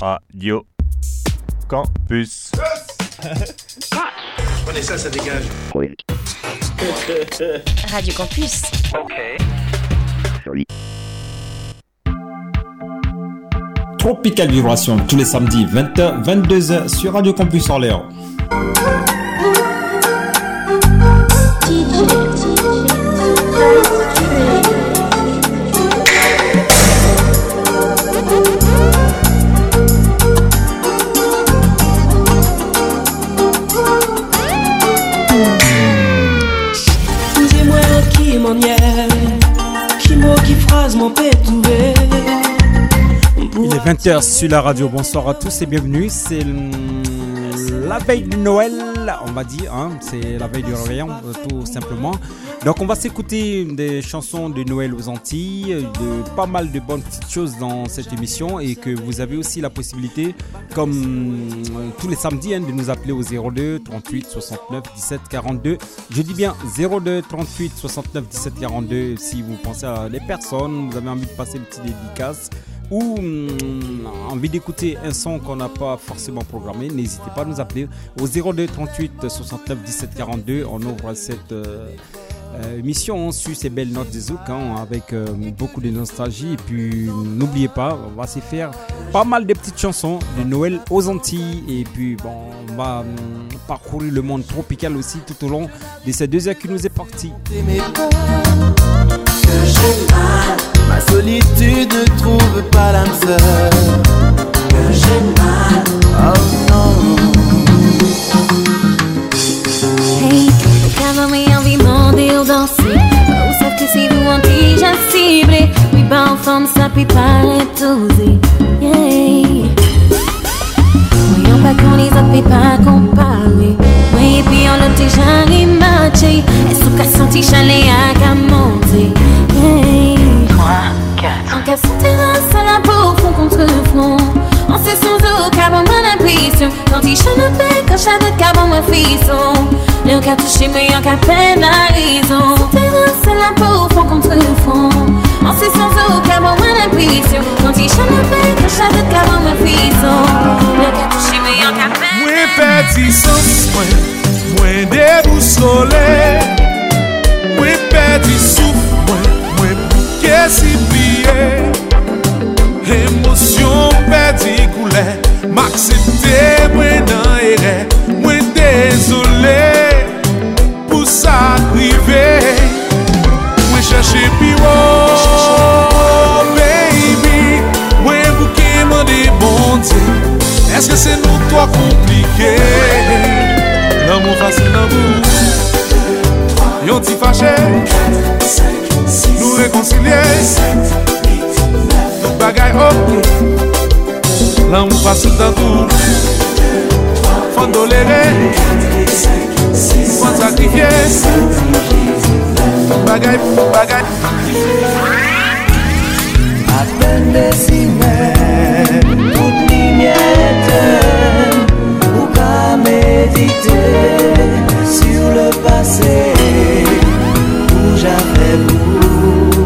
Radio Campus. Prenez ça, ça dégage. Radio Campus. Tropical Vibration tous les samedis 20h 22h sur Radio Campus Orléans. 20h sur la radio. Bonsoir à tous et bienvenue. C'est la veille de Noël, on va dire. hein. C'est la veille du réveillon, tout simplement. Donc, on va s'écouter des chansons de Noël aux Antilles, de pas mal de bonnes petites choses dans cette émission et que vous avez aussi la possibilité, comme euh, tous les samedis, hein, de nous appeler au 02 38 69 17 42. Je dis bien 02 38 69 17 42 si vous pensez à des personnes, vous avez envie de passer une petite dédicace ou hum, envie d'écouter un son qu'on n'a pas forcément programmé, n'hésitez pas à nous appeler au 02 38 69 17 42. On ouvre cette euh, euh, émission sur ces belles notes des zouk hein, avec euh, beaucoup de nostalgie. Et puis n'oubliez pas, on va se faire pas mal de petites chansons de Noël aux Antilles. Et puis bon, on va hum, parcourir le monde tropical aussi tout au long de ces deux heures qui nous est parti. Solitude ne trouve pas l'âme sœur. Que j'ai mal Oh non. Hey, Levava-me envie demander ou danser Ou que si vous anti já ciblé. Oui, bah enfin, ça peut paraître Yeah. Oui, on pas qu'on les a fait pas comparer. Oui, puis on l'a déjà rematché Est-ce qu'on senti chalet à gamonter Yeah En cas sous terrasse à la peau, front contre front On se sans eau, mon impression Quand il chante bec, quand chante cabon mon fisson Le cas touché, mais en cas peine la raison. Terrasse à la peau, front contre front On se sans eau, mon impression Quand il chante bec, quand chante cabon mon fisson Le cas touché, mais en cas peine Mwen peti sans mwen, mwen debousole Mwen peti souf si pliye Emosyon pedi koule M'aksepte mwen nan ere Mwen dezole Pou sa krive Mwen chache piwo Baby. Mwen bouke mwen de bonte Eske se nou to komplike Nan mwen fase nan mou Yon ti fache Nou rekoncilye Nou bagay ok La ou pasil dan tou. Fon dolere Fon sakrifye. Nou bagay. Bagay Apen desime Tout ni mye eten Sur le passé Où j'avais pour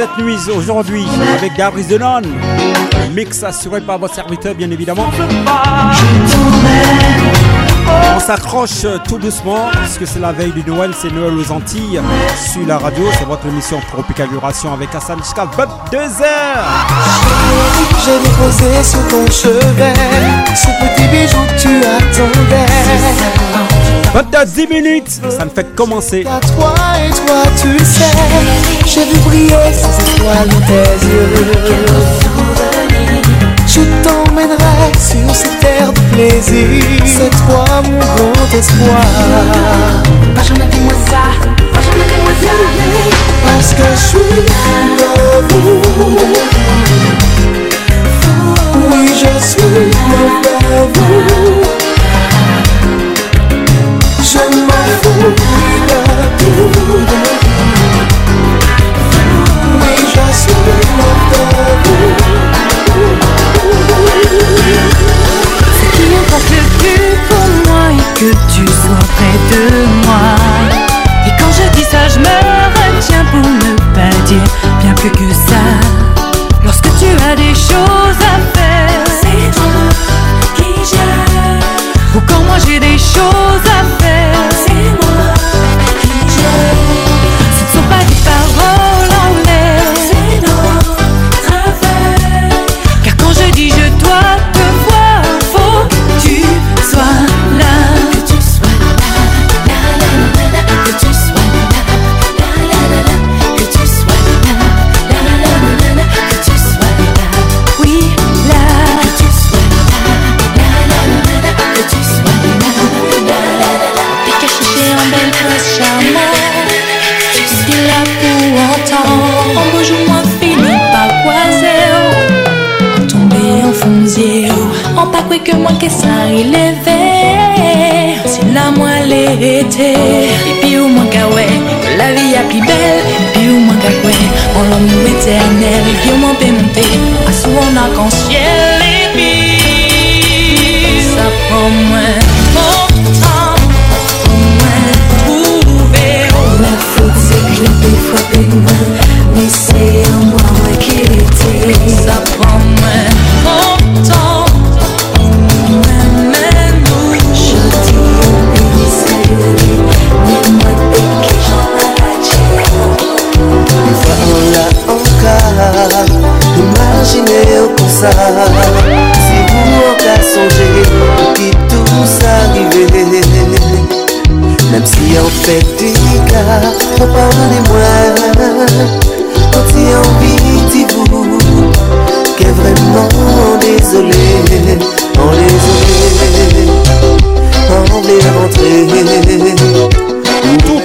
cette nuit aujourd'hui avec Gabriel Denon. Mix assuré par votre serviteur, bien évidemment. On s'accroche tout doucement, parce que c'est la veille du Noël, c'est Noël aux Antilles. Sur la radio, c'est votre émission Tropical Duration avec Hassan jusqu'à 22h. Ton chevet, petit bijou. 10 minutes, ça me fait commencer. À toi et toi, tu sais, j'ai vu briller ces étoiles dans tes yeux. Je t'emmènerai sur ces terres de plaisir. C'est toi mon grand espoir. Rachète-moi ça, rachète-moi ça. Parce que je suis vous Oui, je suis vous Ce qui importe le plus pour moi est que tu sois près de moi. Et quand je dis ça, je me retiens pour ne pas dire, bien plus que ça.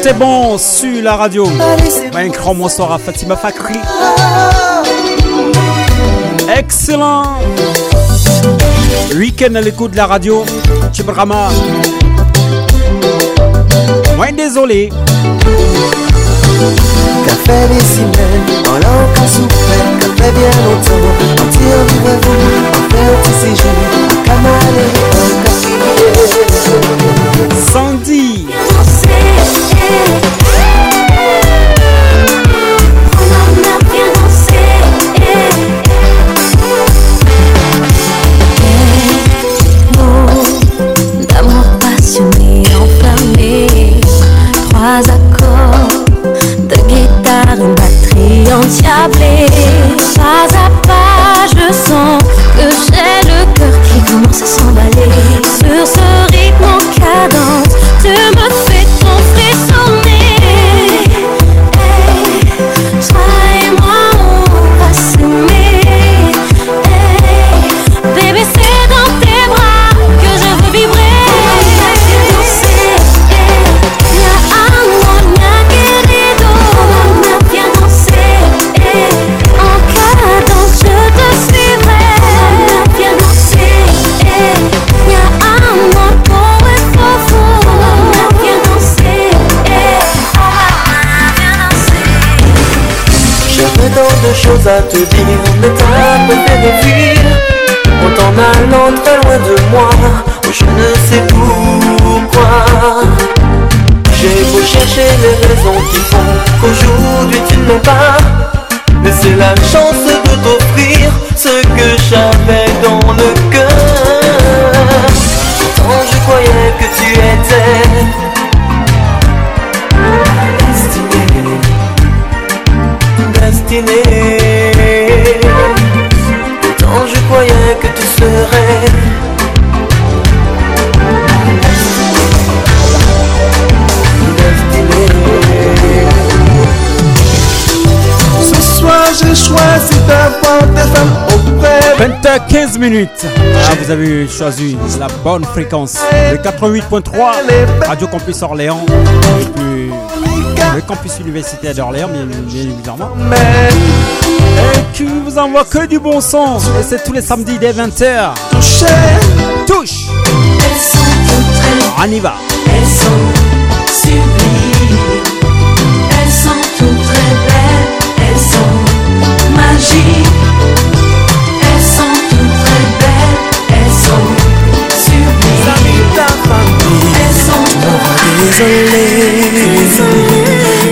c'est bon sur la radio. Un grand bonsoir à Fatima Fakri. Excellent week-end à l'écoute de la radio. Chibrama. Moins désolé. Café décimé, en l'encre soufflé, café bien longtemps, en tir du vous, en fait, c'est jour, à Kamalé, en café. à te dire, mais t'as me fait fuir en t'en allant très loin de moi. Oh, je ne sais pourquoi. J'ai beau chercher les raisons qui font qu'aujourd'hui tu ne m'aimes pas, mais c'est la chance de t'offrir ce que j'avais dans le cœur. Pourtant je croyais que tu étais destinée 15 minutes. Ah, vous avez choisi la bonne fréquence. Le 88.3, Radio Campus Orléans. Et puis, le campus universitaire d'Orléans, bien, bien, évidemment. Et qui vous envoie que du bon son. Et c'est tous les samedis dès 20h. Touche. On y va. Elles sont. Elles sont toutes très belles. Elles sont magiques. Sublimes. Elles sont Désolé,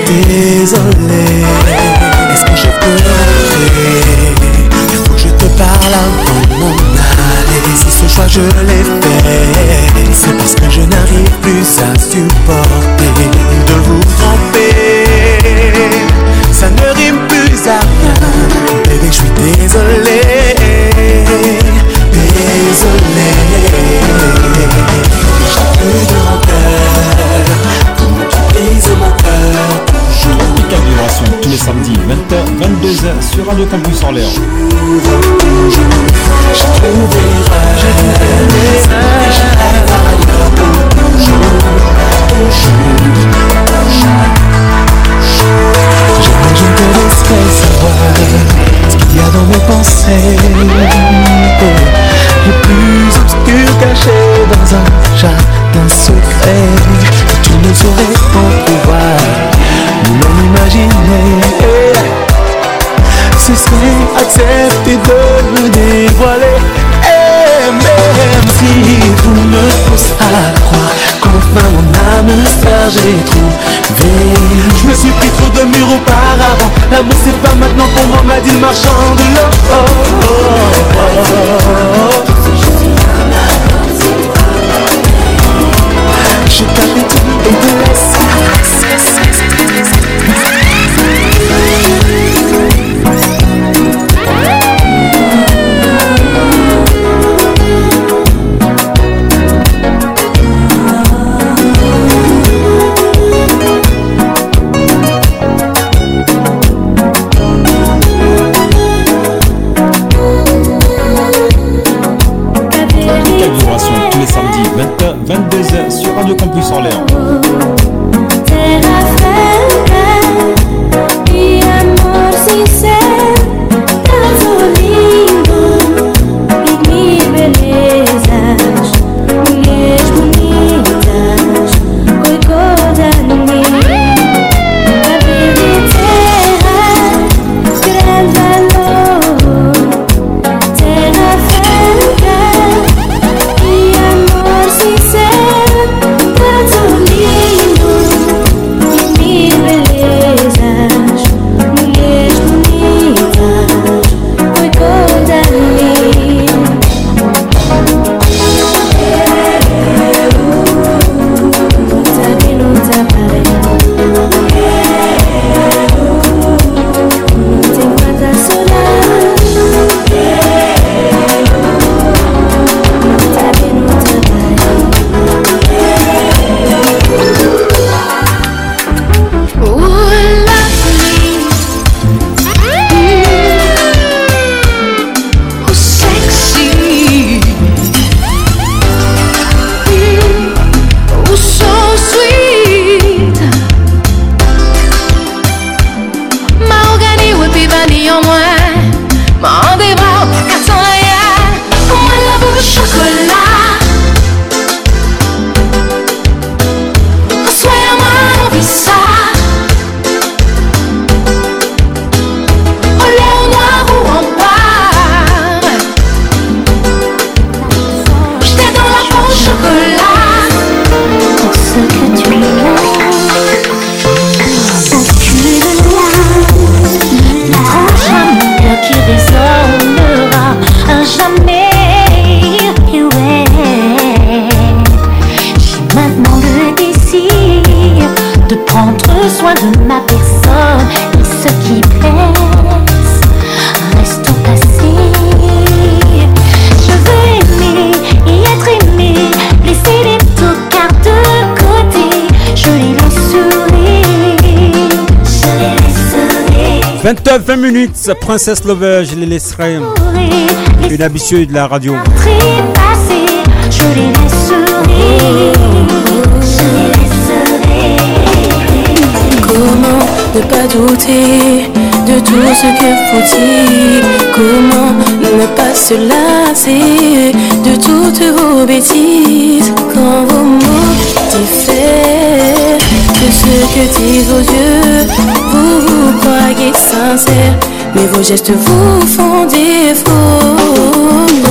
désolé. Est-ce que je peux rentrer Il faut que je te parle avant mon aller. Si ce choix je l'ai fait, c'est parce que je n'arrive plus à supporter de vous tromper. Ça ne rime plus à rien. Bébé, je suis désolé. Les samedis 20h, 22h sur Radio Campus Orléans. Ce qu'il y a dans mes pensées. Le plus obscur caché dans un jardin secret que tu ne saurais entrevoir, ni même imaginer. Ce serait accepter de me dévoiler. Et même si tout me pousse à croire qu'enfin mon âme sœur j'ai trouvé Je me suis pris trop de murs auparavant L'amour c'est pas maintenant pour moi m'a dit le marchand de l'or oh, oh, oh. Je t'avais dit et te laisse 20h, 22h sur Radio Campus Orléans. E 20 minutes, Princesse Lover, je les laisserai. Une habituée de la radio. Comment ne pas douter de tout ce que faut-il? Comment ne pas se lasser de toutes vos bêtises? Quand vos mots diffèrent de ce que disent vos yeux Vous vous croyez sincère mais vos gestes vous font défaut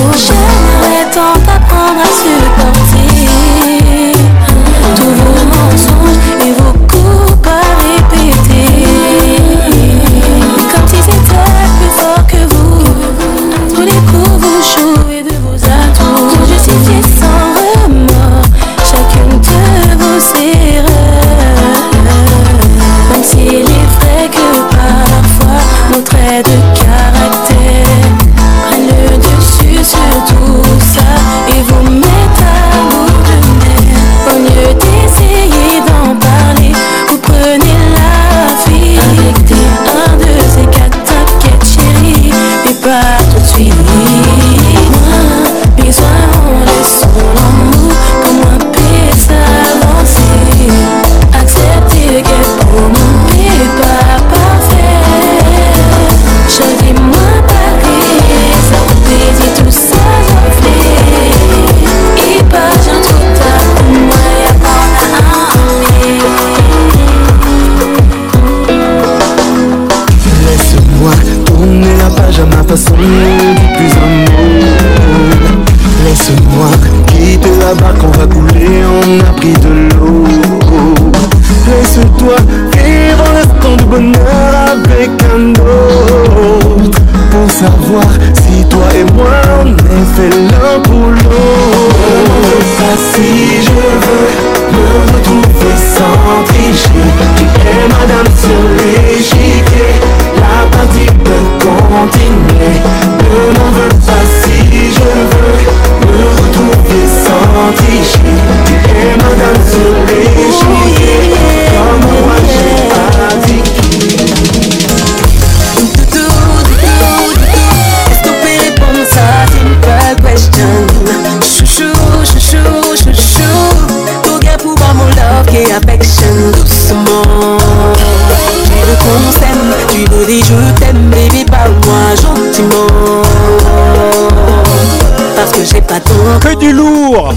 du lourd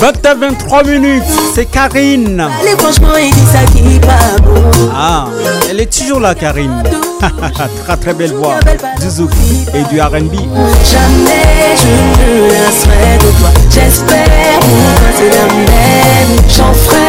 20 à 23 minutes, c'est Karine. Ah, elle est toujours là, Karine. très très belle voix. Du zouk et du RB. Jamais je ne lasserai de toi J'espère que c'est la même J'en ferai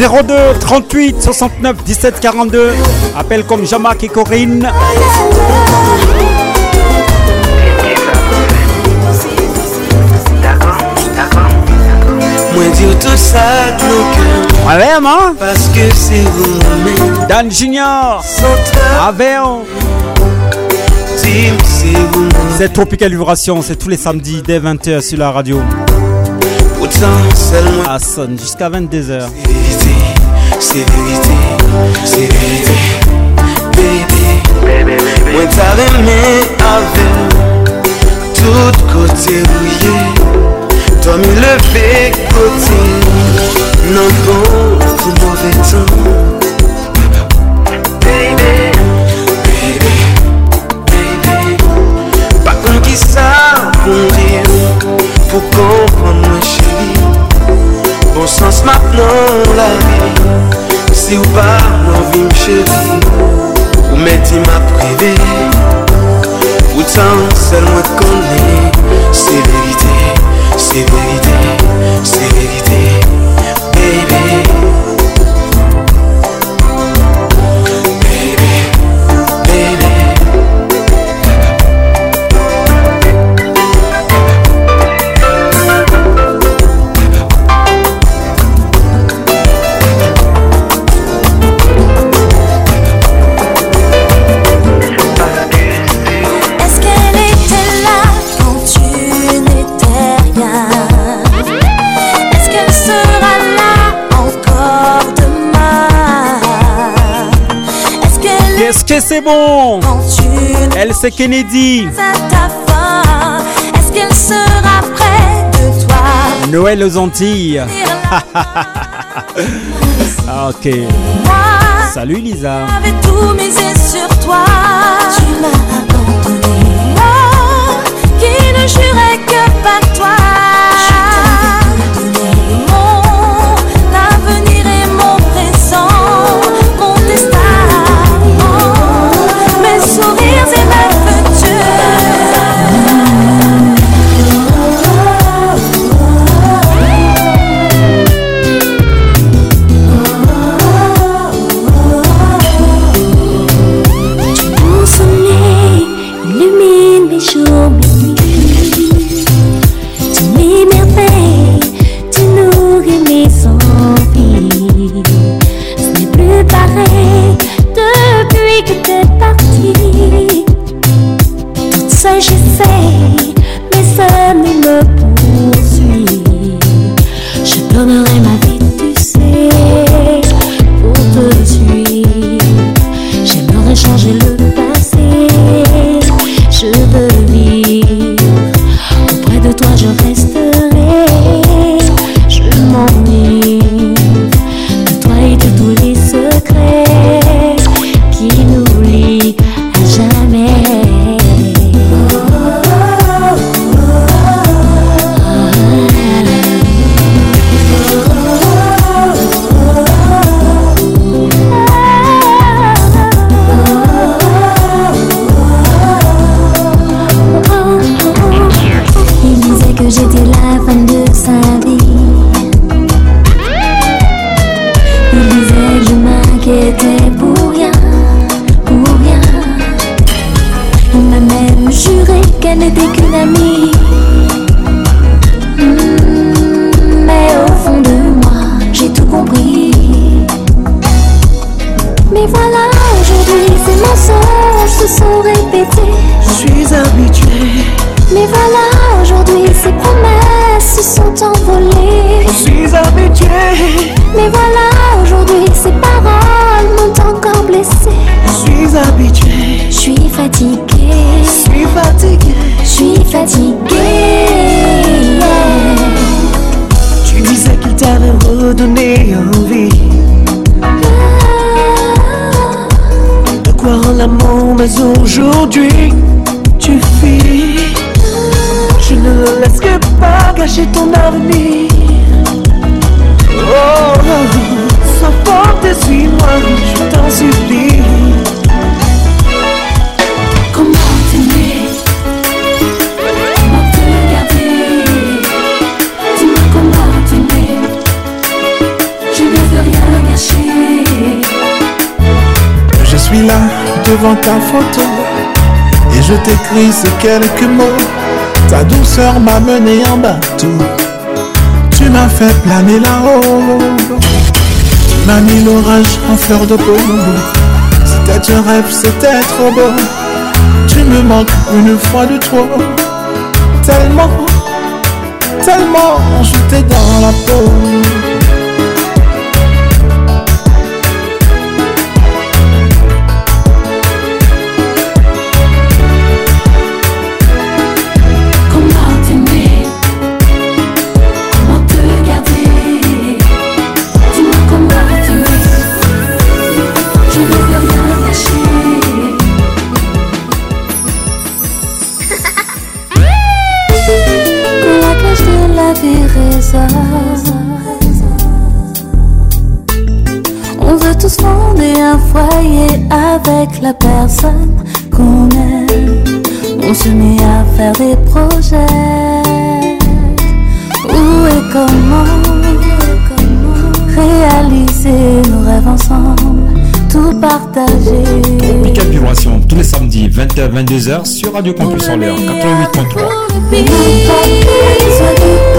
02 38 69 17 42. Appelle comme Jamac et Corinne. Moi de nos cœurs Ouais, hein? Parce que c'est vous-même Dan Junior. Dis-moi c'est vous-même C'est Tropical Vibration, c'est tous les samedis dès 20h sur la radio. Seulement À sonne jusqu'à 22h. vérité C'est vérité C'est vérité. Baby Moi t'avais aimé avec Tout côté rouillé. Toi mis levé côté. Non bon pour mauvais temps. Baby Baby Baby. Pas qui ça pour dire Pour comprendre Bon sens maintenant la vie Si ou pas l'envie me chérie Ou mettez ma privée Pourtant seul moi connais. C'est vérité, c'est vérité, c'est vérité et c'est bon. Elle c'est Kennedy. Est-ce qu'elle sera près de toi? Noël aux Antilles. Ah, ok. Salut Lisa. J'avais tout misé sur toi. Tu m'as abandonné. ces quelques mots. Ta douceur m'a mené en bateau. Tu m'as fait planer là-haut. M'a mis l'orage en fleur de peau. C'était un rêve, c'était trop beau. Tu me manques une fois de trop. Tellement, tellement, j'étais dans la peau. On veut tous fonder un foyer avec la personne qu'on aime. On se met à faire des projets. Où et comment réaliser nos rêves ensemble, tout partager. Tropical Vibration, tous les samedis 20h-22h sur Radio Campus en l'air 88.3.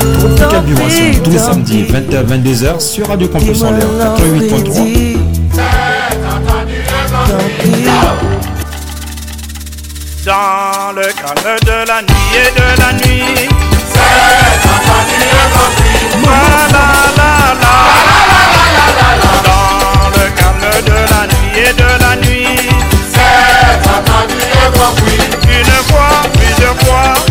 Tous les samedis 20h 22h sur Radio Campus en l'air 88.3. Dans le calme de la nuit et de la nuit. La la la la. Dans le calme de la nuit et de la nuit. Une fois, plusieurs fois.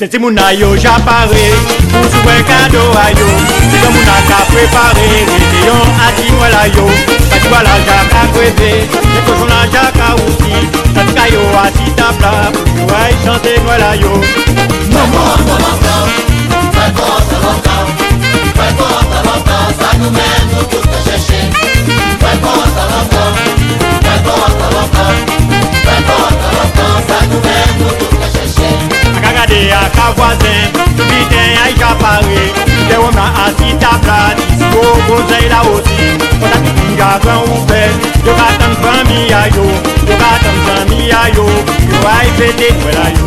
C'était mon aïe, j'apparais pour jouer un cadeau à yo. C'est comme mon a préparé, réveillon à dit moi la yo. Parce que voilà, j'ai à crever, les cochons là, j'ai à aussi. Ça te caillot à si ta plat, pour aille chanter moi la yo. Ka voisin, tout bitin aïe j'apparais. Les hommes là à si ta plat, dispo, conseil là aussi. On a tout un garçon ouvert, yo gâteau famille à yo, yo gâteau famille à yo, yo aïe pété moi la yo.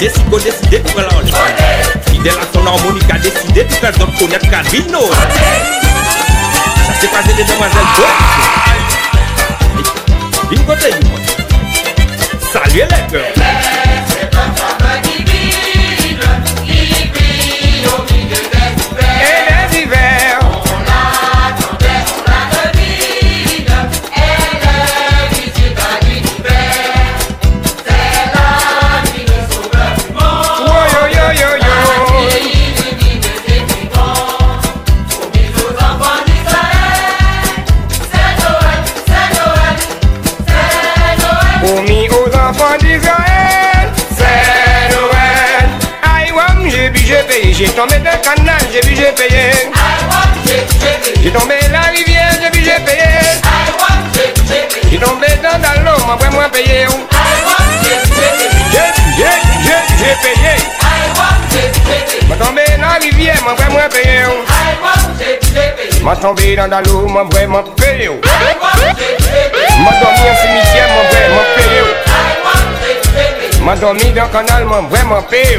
Desi ko deside pou kala ole Fidel a son harmoni ka deside pou kal zon konet ka dino Sa se pase de demwazel do Vin kote yon Salye le girl j'ai tombé le canal, j'ai bu, j'ai payé. J'ai tombé la rivière, j'ai bu, j'ai payé. J'ai tombé dans dans l'eau, moi, moi, moi, payé. J'ai, j'ai, j'ai, payé. M'a tombé dans la rivière, moi, moi, moi, payé. M'a tombé dans dans l'eau, moi, vraiment payé. M'a dormi en cimetière, moi, vraiment payé. M'a dormi dans le canal, moi, vraiment payé.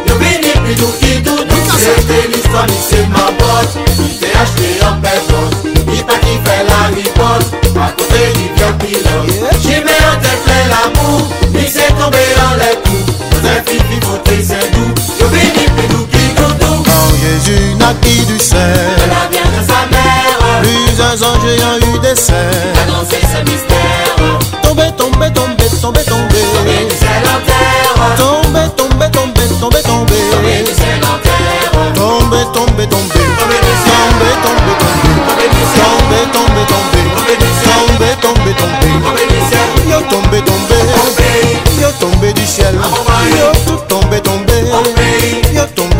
Le béni C'était l'histoire, ni c'est ma botte Il t'est acheté en personne Il pas qui fait la côté du vieux pilote J'y mets en tête plein l'amour Il s'est tombé dans les coups Dans un fifi côté c'est doux Yo vini doudou Quand Jésus naquit du De sein la bien de sa mère Plusieurs anges ayant eu des seins Annoncé ce mystère Tombé, tombé, tombé, tombé, tombé Tombé du ciel en terre Tombé, tombé, tombé, tombé, tombé Tombé, tombé, tombé Tombé, tombé, tombé Tombé, tombé, tombé Tombé, tombé, tombé Yo tombé, tombé Yo tombé du ciel. Yo tout tombé, tombé Yo tombé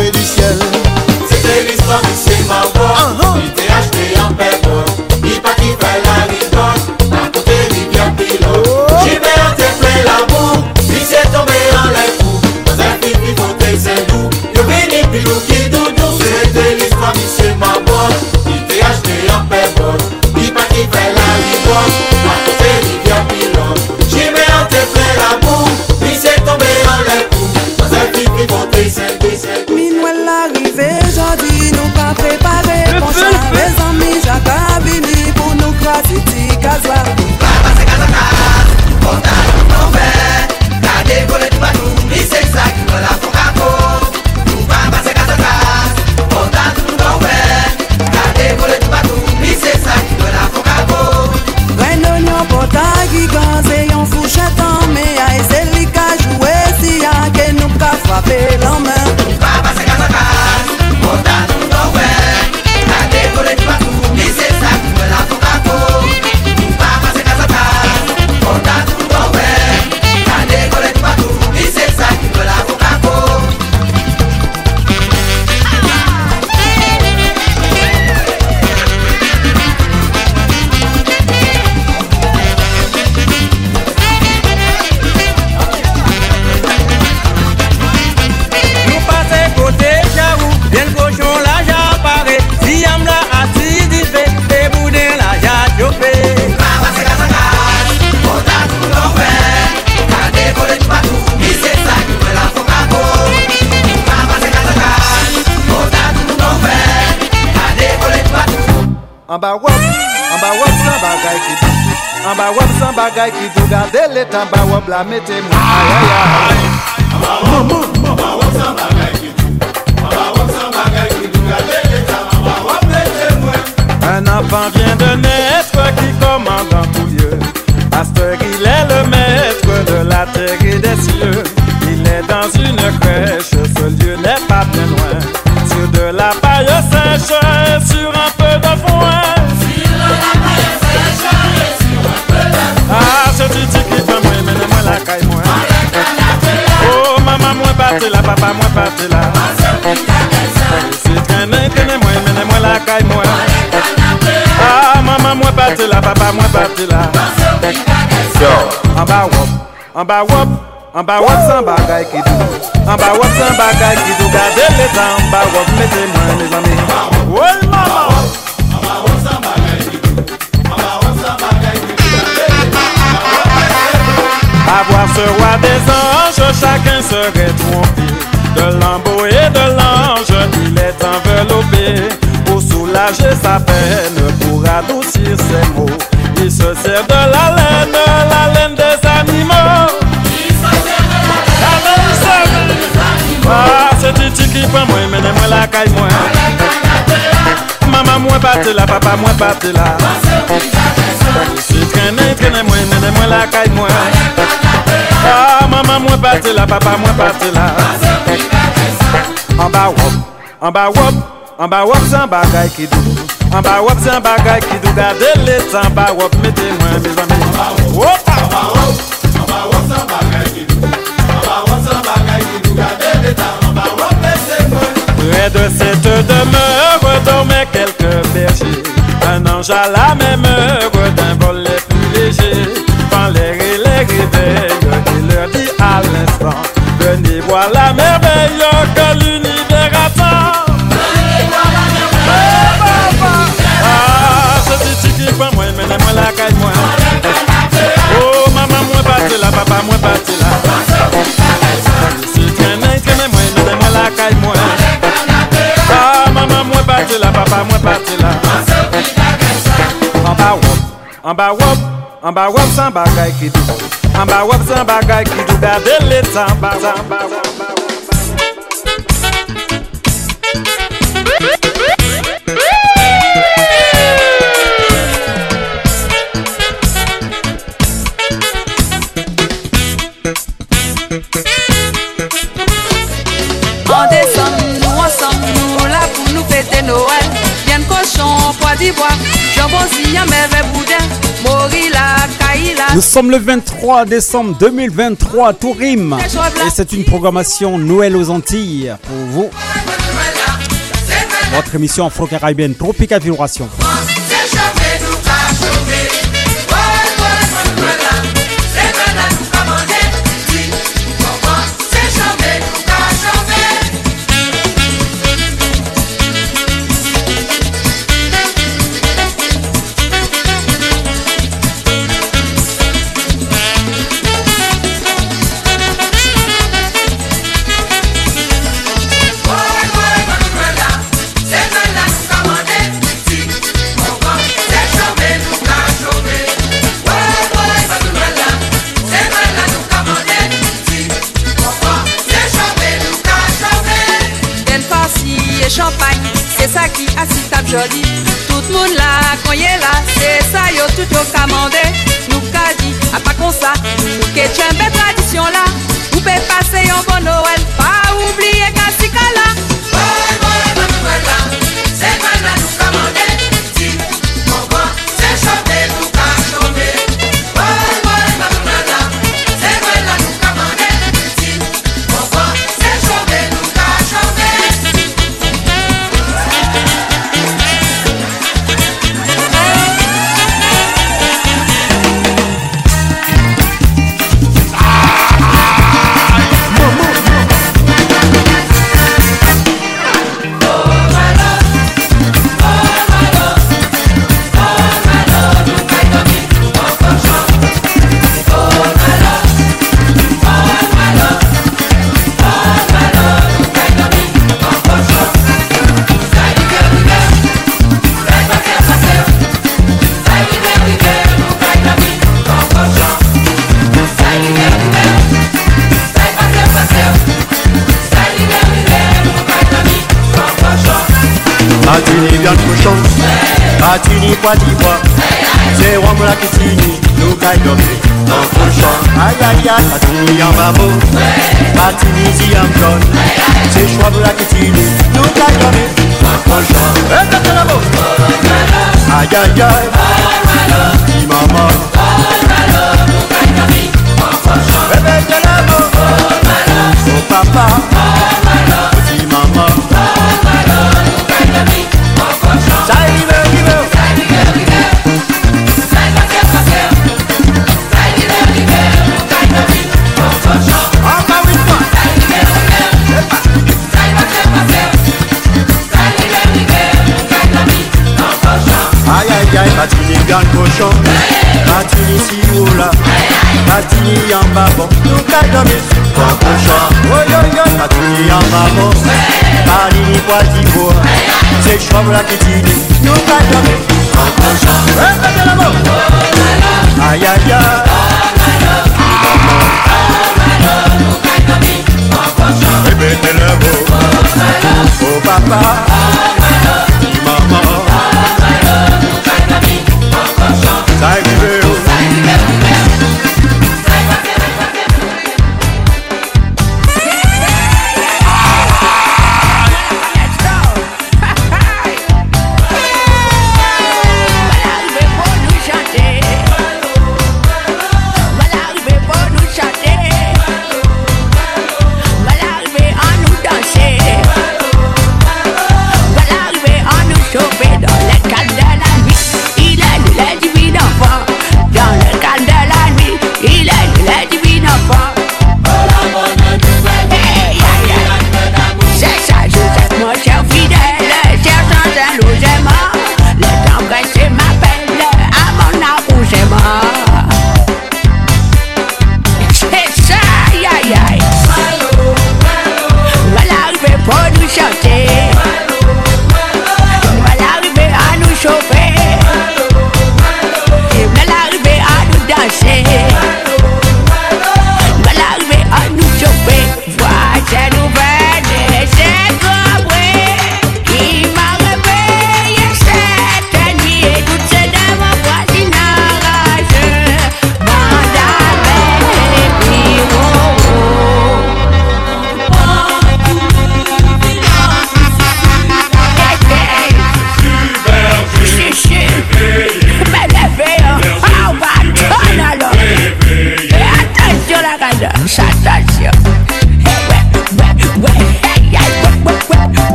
bagay ki tou gade letan ba wop la mette mwen. pase la, papa mwen pase la. Se tene tene mwen, mene mwen la kay mwen. A, mama mwen pase la, papa mwen pase la. An ba wop, an ba wop, an ba wop san bagay ki do An ba wop san bagay ki do, gade le tan, an ba wop mete mwen me zami Woy mama. Avoir ce roi des anges, chacun serait trompé. De lambeau et de l'ange, il est enveloppé. Pour soulager sa peine, pour adoucir ses maux. Il se sert de la laine, la laine des animaux. La laine des animaux. Ah, c'est Titi qui prend moi, menez-moi la caille moi. Maman, moi batte là, papa, moi batte là. Si traîne, traîne moi, menez-moi la caille moi. Ah, maman, moi batte là, papa, moi batte là. En bas wop, en bas wop, en bas wop, c'est un bagay qui dou. En bas wop, c'est un bagay qui dou. Gardez les temps, en bas wop, mettez-moi mes amis. Wop, Près de cette demeure dormaient quelques bergers. Un ange à la même heure d'un vol les plus léger. Quand l'air et les dit l'instant. Venez voir la merveille que l'univers attend. Qui moi, maintenant moi la caille moi. Oh, maman, moi là, papa, moi là. Si moi, moi la caille moi. Ah, maman, moi là, papa, moi là. En bas, en bas, wop, en bas, wop, sans bagaille qui. An ba wap san bagay ki tou gade le tan ba Nous sommes le 23 décembre 2023, à rime. Et c'est une programmation Noël aux Antilles pour vous. Votre émission Afro-Caribéenne Tropical Vibration. kwa diwa. Ṣé wọ́n múra kí sí ni ló ká ìdọ̀bẹ̀ tán fún ṣan ayáyá àtúnyàn bàbó pàtí ní sí àmjọ́n ṣé ṣọ́ múra kí sí. papa.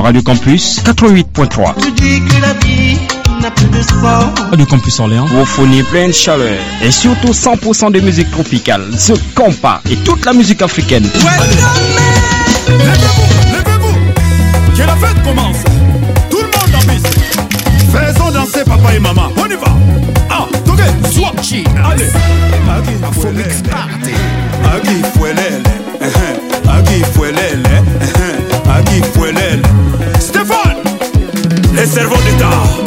Radio Campus 88.3. Tu dis que la vie n'a plus. Radio Campus Orléans. Vous fournit pleine chaleur. Et surtout 100% de musique tropicale. The compas et toute la musique africaine. Tout le monde en piste. Faisons danser papa et maman. On y va. Ah. Allez. servant d'État.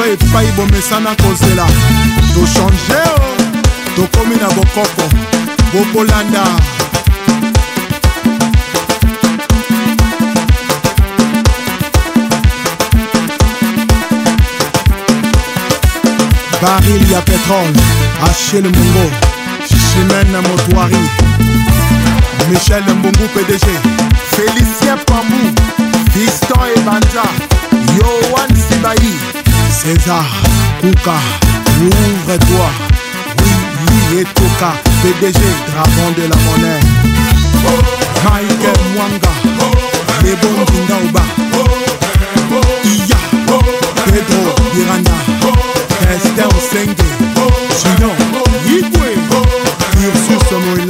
Biso epai bomesana kozela. Tochange o tokomi na bokoko. Bokolanda baril ya petrole achel mongo chimene motoari michel mbungu pdg félicien pambu fiston ebanja. yoan sibai césar kuka ouvre-toi oui oui etoka pdg dragon de la monnaie. Michael mwanga lebondinda oba iya pedro biranda Esther Osenge Junior Yigwe Ursus Moïla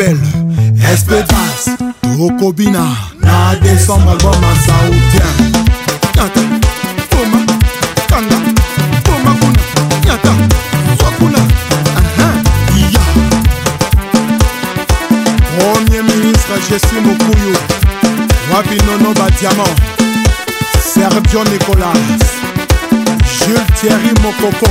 il s'appelle Espedas Tokobina Na décembre album en saoudien. Nyata, Toma, Kanga, Toma Kuna, Nyata, Swakuna, aha, Iya. Premier ministre Jessie Mokuyu Wapi Nono Badiamant Sergio Nicolas. Jules Thierry Mokoko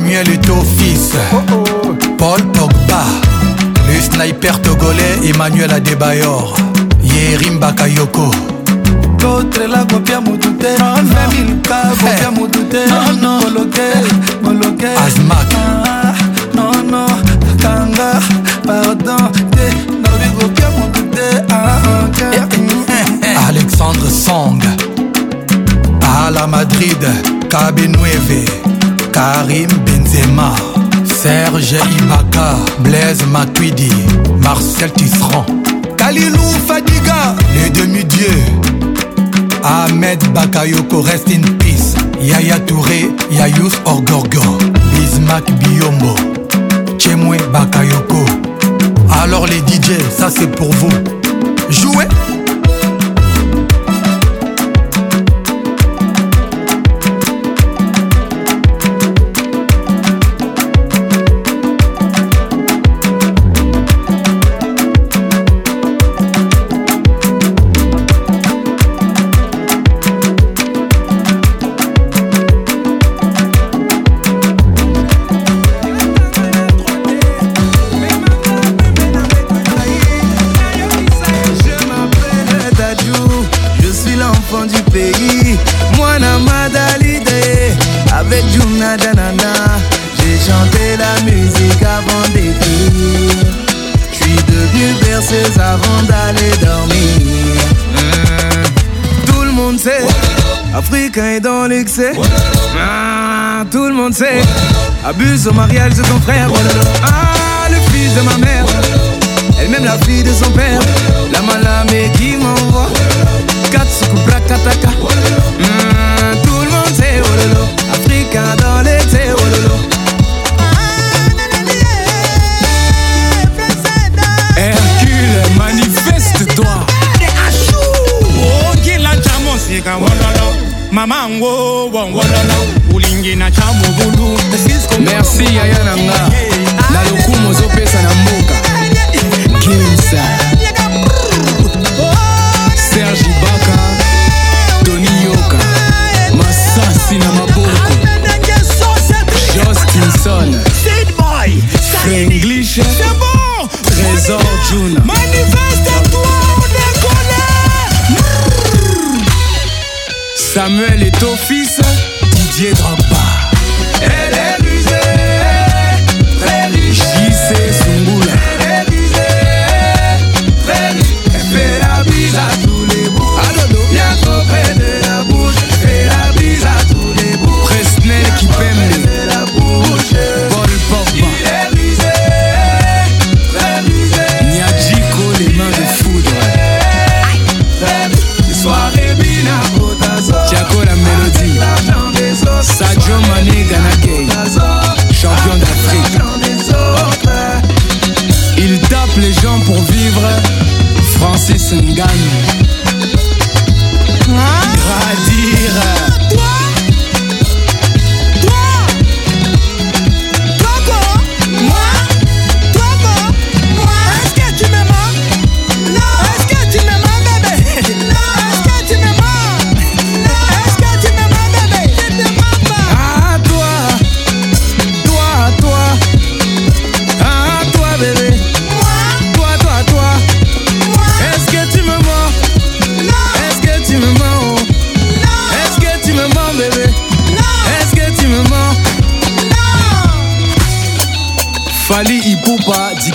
Samuel Eto'o fils. Paul Pogba. Le sniper togolais Emmanuel Adebayor. Yerim Bakayoko. Kotrela kopia motu te femilka kopia motu te moloke moloke azmak nono kanga pardon. Te nobi kopia motu te alexandre song. Ala madrid kabenueve Karim Benzema Serge Ibaka Blaise Matuidi Marcel Tisserand Kalilou Fadiga Les demi-dieux Ahmed Bakayoko Rest in Peace Yaya Touré Yayous Orgorgo Bismack Biombo Chemwe Bakayoko. Alors les DJ, ça c'est pour vous. Jouez abuse au mariage de ton frère. Ah, le fils de ma mère, elle même la fille de son père. La malamé qui m'envoie. Katsuku Brakataka. Hmm, tout le monde sait oh. Africain dans l'été oh. Hercule, manifeste-toi. ogila chamusika wololo mamango wongololo ulingina chamubulu merci yaya na nga na lokumu ozopesa na mboka. Kimsa serge ibaka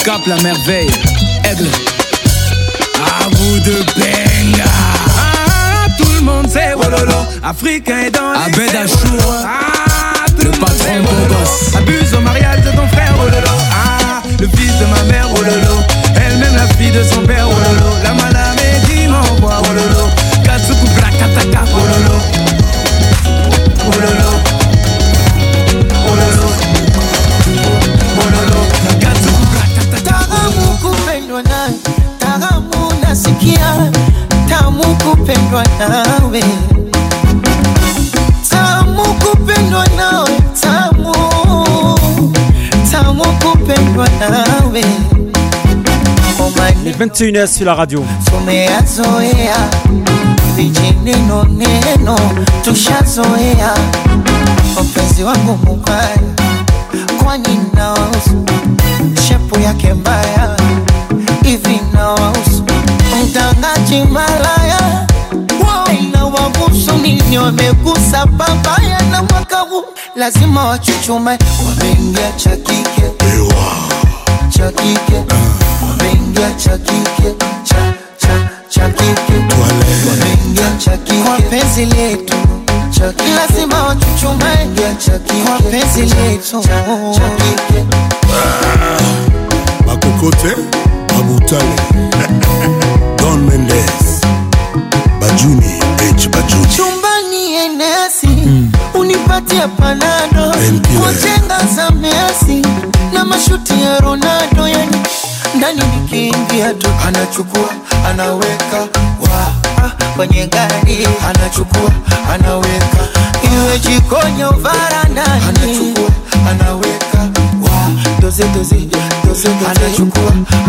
Dicap la merveille, Aigle, à vous de benga. Ah, tout le monde sait, wololo, africain est dans les Abed Achour, ah, le patron beau gosse. Abuse au mariage de ton frère, oh lolo. Ah, le fils de ma mère, oh lolo. Elle-même la fille de son père, oh lolo. La malamé qui m'envoie, oh lolo. Katsuku Brakataka, oh tamu kupendwa nawe, tamu kupendwa nawe, tamu. Tamu kupendwa nawe. Les 21h sur la radio. Tumeyazoea vijineno neno, tushazoea. Wapenzi wangu mubaya, kwani nawahusu? Shepu yake mbaya. Hivi nawahusu? Mtangaji malaya. Inawahusu nini? Wamegusa babaya na mwaka huu. Lazima wachuchume, wameingia cha kike cha kike wameingia cha kike cha cha cha kike wameingia cha kike kwa penzi letu. Cha kike lazima wachuchume. Cha kike kwa penzi letu. cha kike bakokote babutale don mendes. Bajuni h bajuni. Chumbani enesi unipatie panado. Kwa chenga za mesi na mashuti ya Ronaldo, yani ndani nikiingia tu. Anachukua anaweka wa ah, kwenye gari. Anachukua anaweka iwe jikoni au varandani. anachukua anaweka doze doze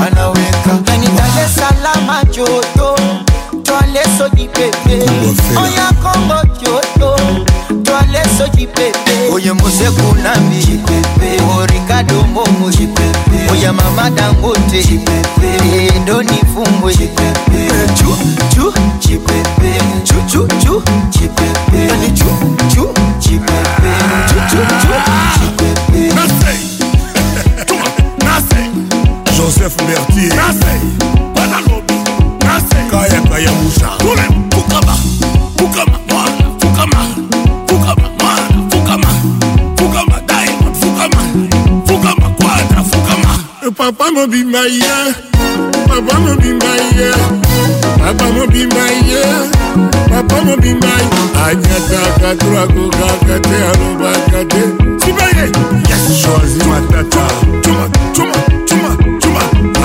anaweka twale soji pepe oye Mose Kunambi o Momo oya Mama Dangote jipepe ndo nifumbwe chu chu jipepe chu chu chu jipepe yani chu chu jipepe chu chu chu jipepe joseph mertier kayakaya musha fukama fukama mwana fukama fukama mwana fukama fukama diamond fukama fukama quadra fukama. Eh, papa mobimba ye papa mobimba ye papa mobimba ye papa mobimba anyataka twakokaka te alobaka te sibaye yasi choisi matata. Cuma cuma sukuma cuma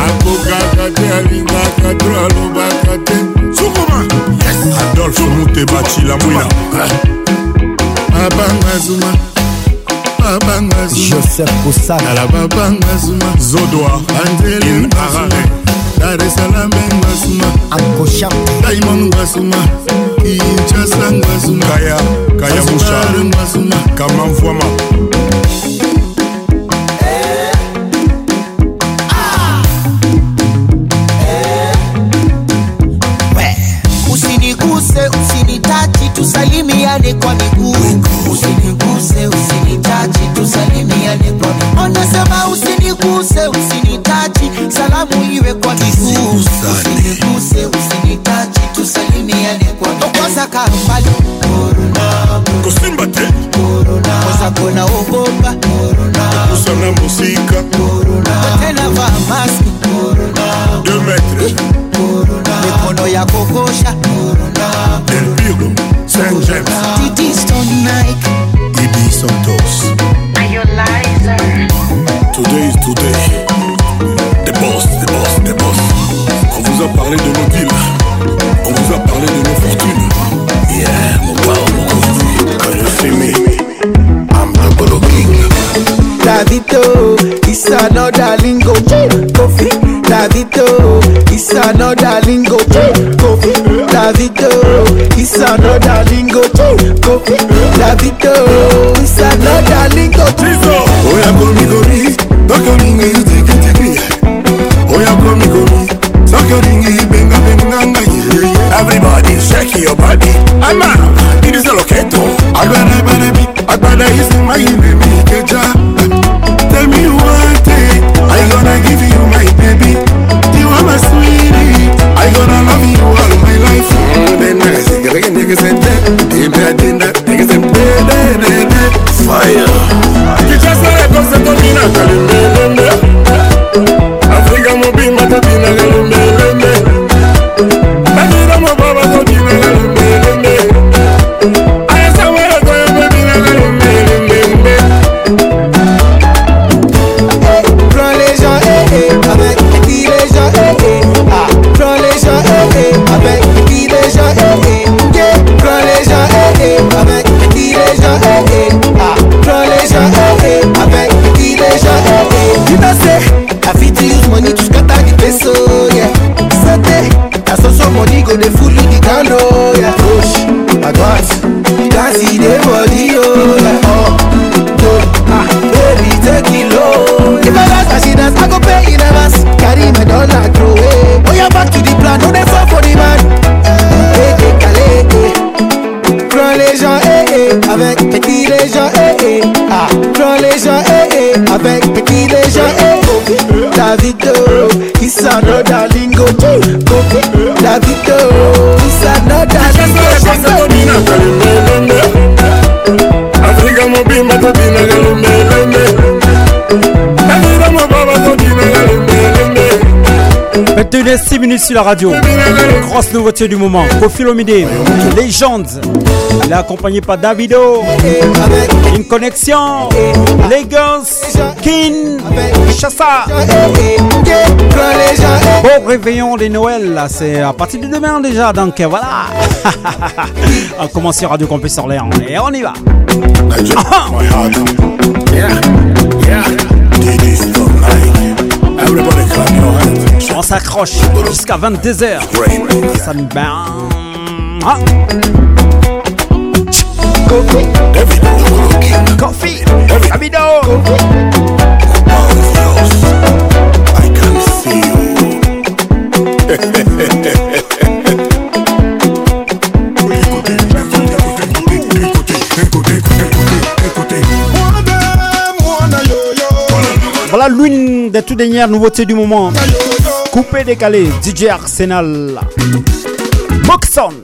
akokaka te alingaka tro alobaka te. Sukuma adolfe muteba cilamwina babanga ah. zuma babanga joseph kosakala babanga zuma. Zodoa anzelin arare dar esalam engasuma akosha daimon ngasuma kinshasa ngasuma kaya kaya musha ngasuma kamamvwama Tenez 6 minutes sur la radio. Grosse nouveauté du moment. Kofi Lomide, légende. Il est accompagné par Davido. Une connexion. Lagos, Kin, Chassa. Beau réveillon de Noël. Là, c'est à partir de demain déjà. Donc voilà. on commence sur Radio Campus Orléans. Et on y va. s'accroche jusqu'à 22h. Ça nous ah. Voilà l'une des toutes dernières nouveautés du moment. Coupé décalé, DJ Arsenal. Moxon.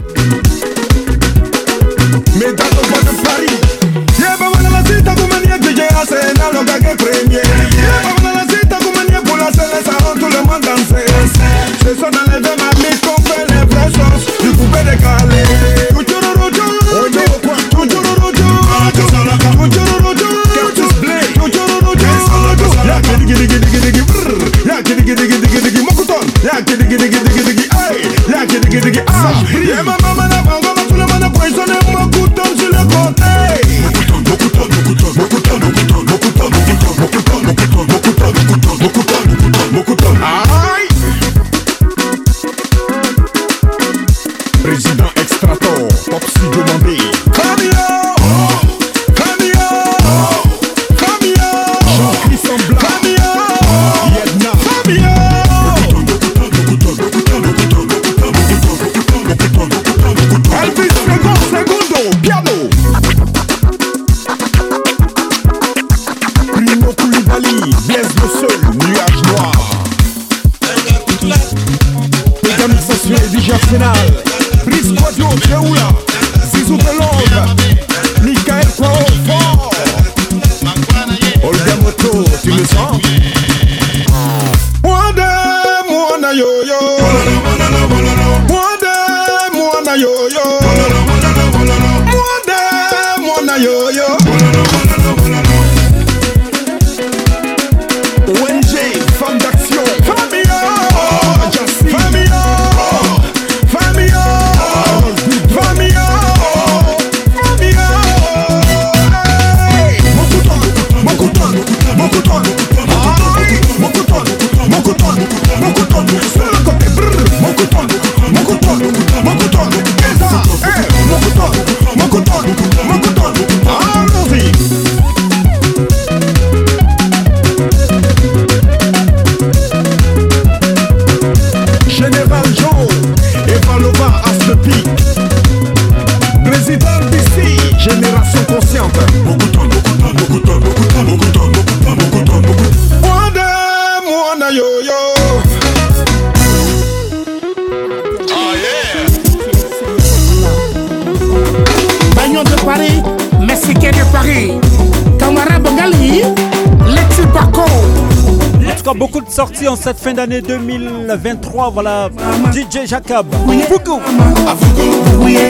Fin d'année 2023. Voilà, DJ Jacob. Foucault.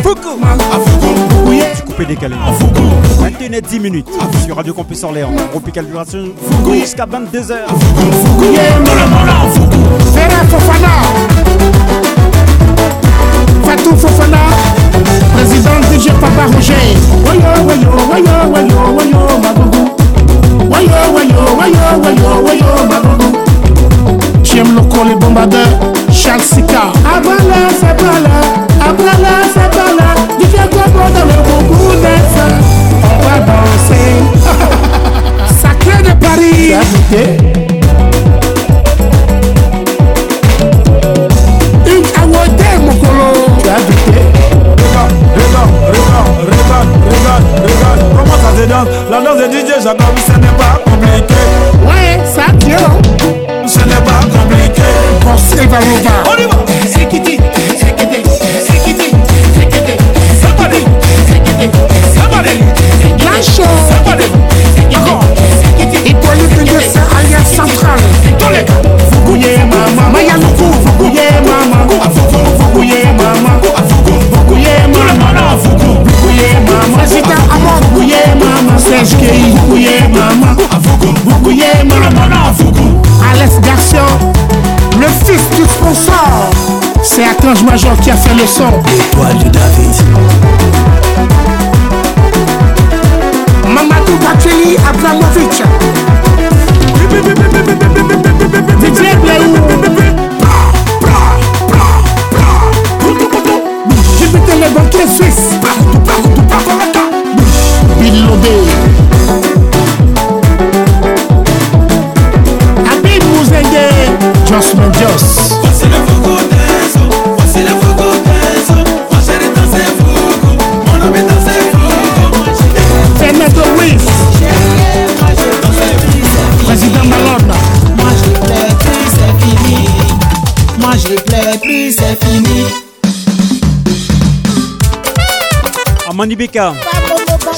Foucault. Coupé décalé. 21 et 10 minutes sur Radio Campus Orléans. Tropical Vibration jusqu'à 22h. Vera Fofana Fatou Fofana Président DJ Papa Roger Wayo, wayo, wayo, wayo, wayo, Wayo, wayo, wayo, wayo, wayo, lokola ebombardeur charles sicar abala sabala abala sabala difiakobota lokoku nesa on va danser sacré de paris.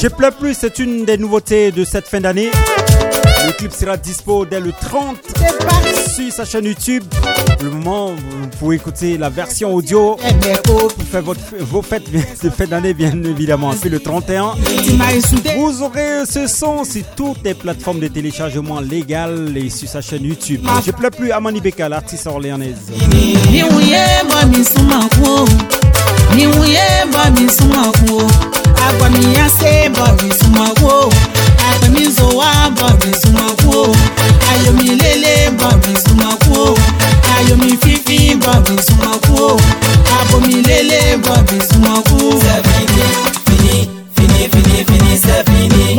Je pleure plus, c'est une des nouveautés de cette fin d'année. Le clip sera dispo dès le 30 sur sa chaîne YouTube. Le moment, vous pouvez écouter la version audio pour faire votre, vos fêtes de fin d'année, bien évidemment. Puis le 31, vous aurez ce son sur toutes les plateformes de téléchargement légales et sur sa chaîne YouTube. Je pleure plus, Amani Beka, l'artiste orléanaise. agwa m ya babi bọbizumagwo akpamizowa bọbizumagwo ayomilele bọbizumagwo ayomififi bọbizumagwo abomilele bọbizumagwo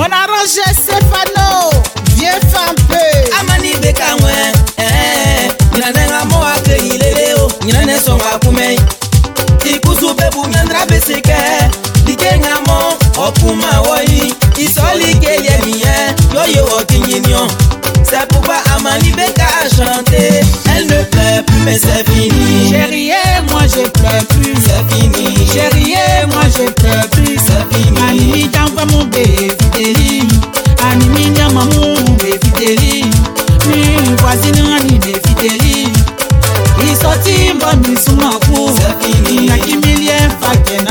Mon arrange Stéphano, fini, fini, fini, peu. Amani Bekamwe, eh, il a un amour à cueillir eh, léos, il en est son raccoumé. Il pousse au bébou, il en a baissé qu'elle. Okuma woi isoli keye mie yoyo okinyinyo c'est pourquoi Amani Beka a chanté Elle ne pleure plus mais c'est fini Chérie, moi je pleure plus. C'est fini Chérie, moi je pleure plus. C'est fini Animi t'envoie mon bébé fidèle. Animi nyama mon bébé fidèle. Mi voisine ani bébé fidèle. Isoti mba misumaku. Nakimilie fake na na nyamye.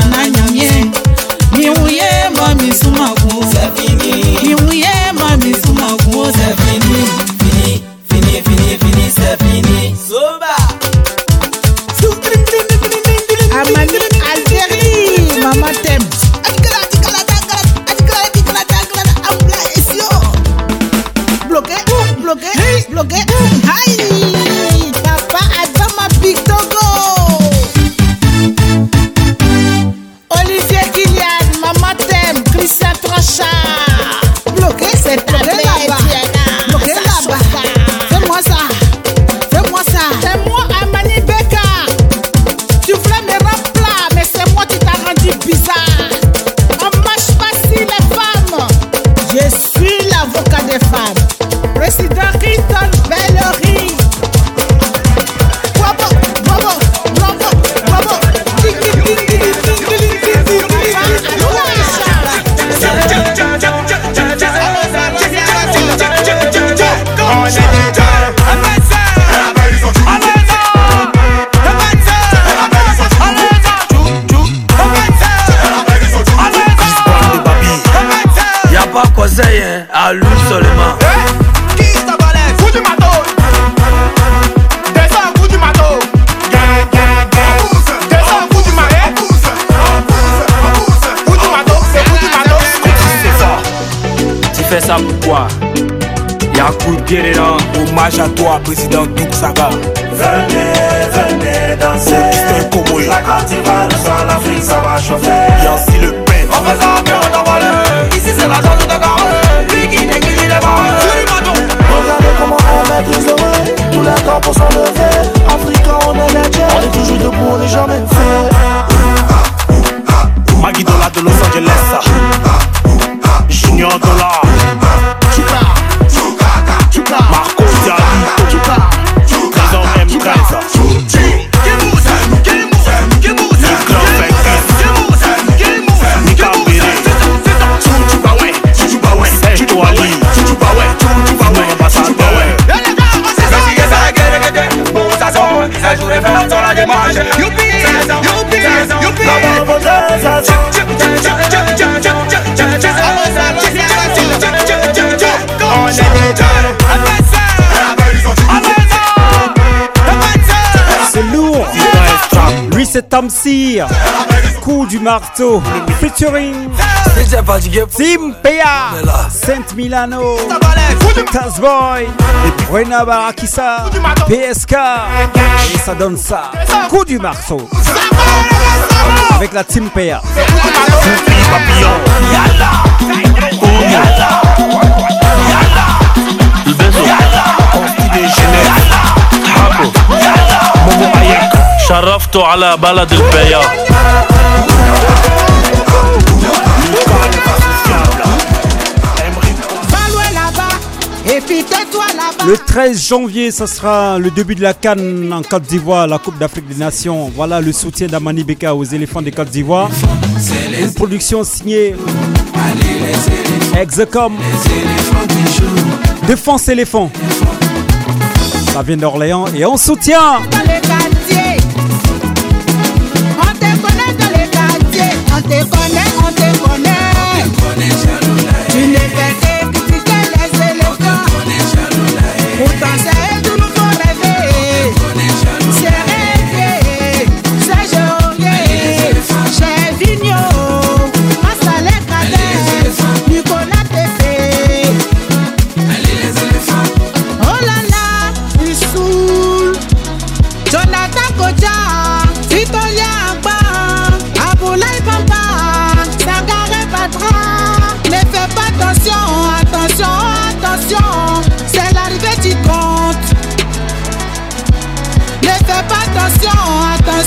Hommage à toi, président Douk Saga. Venez, venez danser. La Côte d'Ivoire, le sol, l'Afrique, ça va chauffer. Yancy Le Pen. On fait c'est Tamsir. Coup du marteau. Featuring. Simpea. Saint Milano. Tazboy. Rena Barakissa. PSK. Et ça donne ça. Coup du marteau. Avec la Team PA. Yalla. Yalla. Yalla tais-toi là-bas. Le 13 janvier, ce sera le début de la Cannes en Côte d'Ivoire, la Coupe d'Afrique des Nations. Voilà le soutien d'Amani Beka aux éléphants de Côte d'Ivoire. Une production signée Execom. Défense éléphant. Ça vient d'Orléans et on soutient. Quartiers. On te connaît, on te connaît. Tu ne fais que critiquer les éléphants. Pourtant, c'est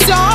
attention,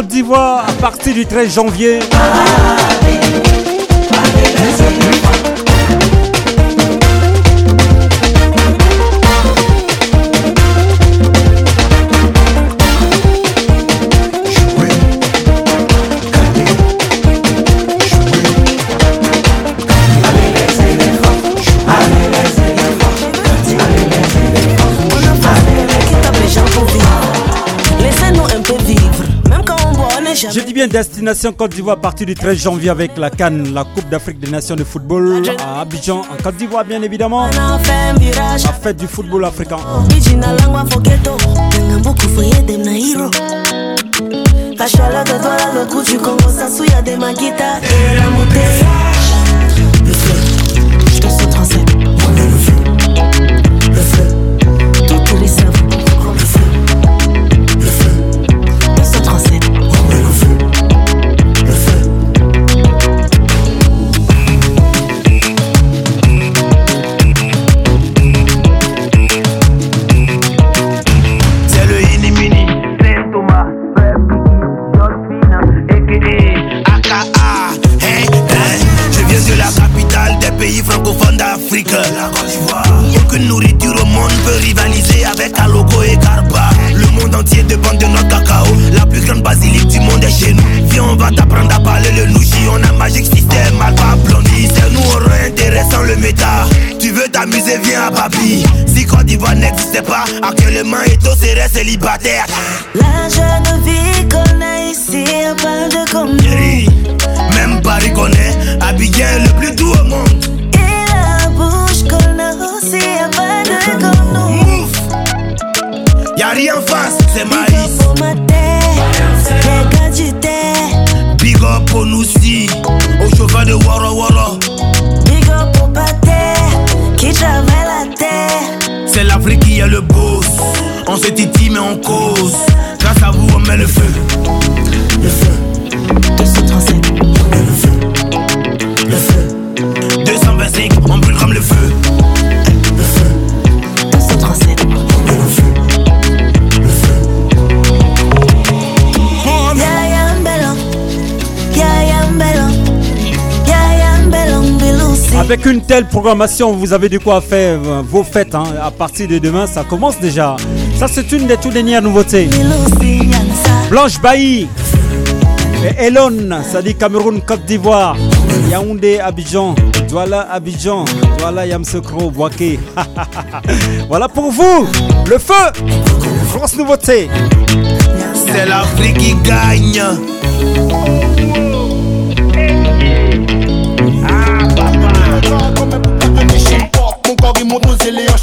Côte d'Ivoire à partir du 13 janvier. Bien destination Côte d'Ivoire à partir du 13 janvier avec la Cannes, la Coupe d'Afrique des Nations de football à Abidjan, en Côte d'Ivoire bien évidemment. La fête du football africain. La jeune vie qu'on a ici, y'a pas de comme Même Paris connaît Abidjan le plus doux au monde. Et la bouche qu'on a aussi, y'a pas de comme nous. Mouf! Y'a rien en face, c'est maïs. Pour ma terre, les gars du terre. Big up pour nous aussi, au cheval de Wara Wara. Big up pour Pater, qui travaille la terre. C'est l'Afrique qui est le boss. On se titille mais on cause. Grâce à vous, on met le feu. Le feu. 237. On met le feu. Le feu. 225, on brûle comme le feu. Le feu. 237. On met le feu. Le feu. Avec une telle programmation, vous avez de quoi faire vos fêtes. hein. À partir de demain, ça commence déjà. Ça, c'est une des toutes dernières nouveautés. Blanche Bailly. Et Elon, ça dit Cameroun, Côte d'Ivoire, Yaoundé, Abidjan, Douala, Abidjan, Douala, Yamsokro, Boaké. voilà pour vous, le feu, France Nouveauté. C'est l'Afrique qui gagne.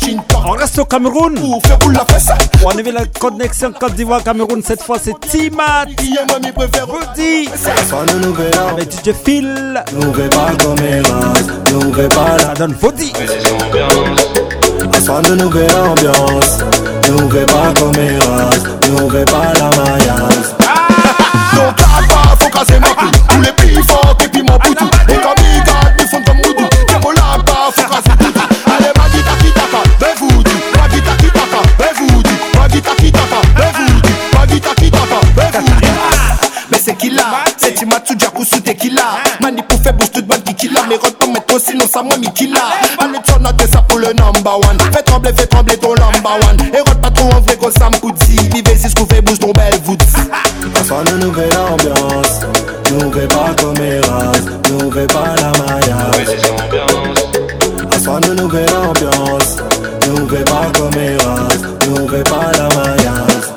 On reste au Cameroun. On la connexion Côte d'Ivoire Cameroun. Cette fois, c'est Timat. Rudy. Avec DJ Phil. Ça donne. Assois de nouvelle ambiance Nous pas comme pas la maillance Donc là-bas, faut casser ma Tous les pays Faire bouge toute bonne kikila Mais rentre pas mettre sinon ça moi Mikila Allez, tu as ça pour le number one. Fais trembler, fais trembler ton number one. Et rentre pas trop en vrai comme Sam Koudzi Vivez si ce fait bouge ton belle voûte. Assois de nouvelle ambiance Nous pas comme Eras. Nous pas la maillance Assois de nouvelle ambiance Nous pas comme Eras. Nous pas la maillance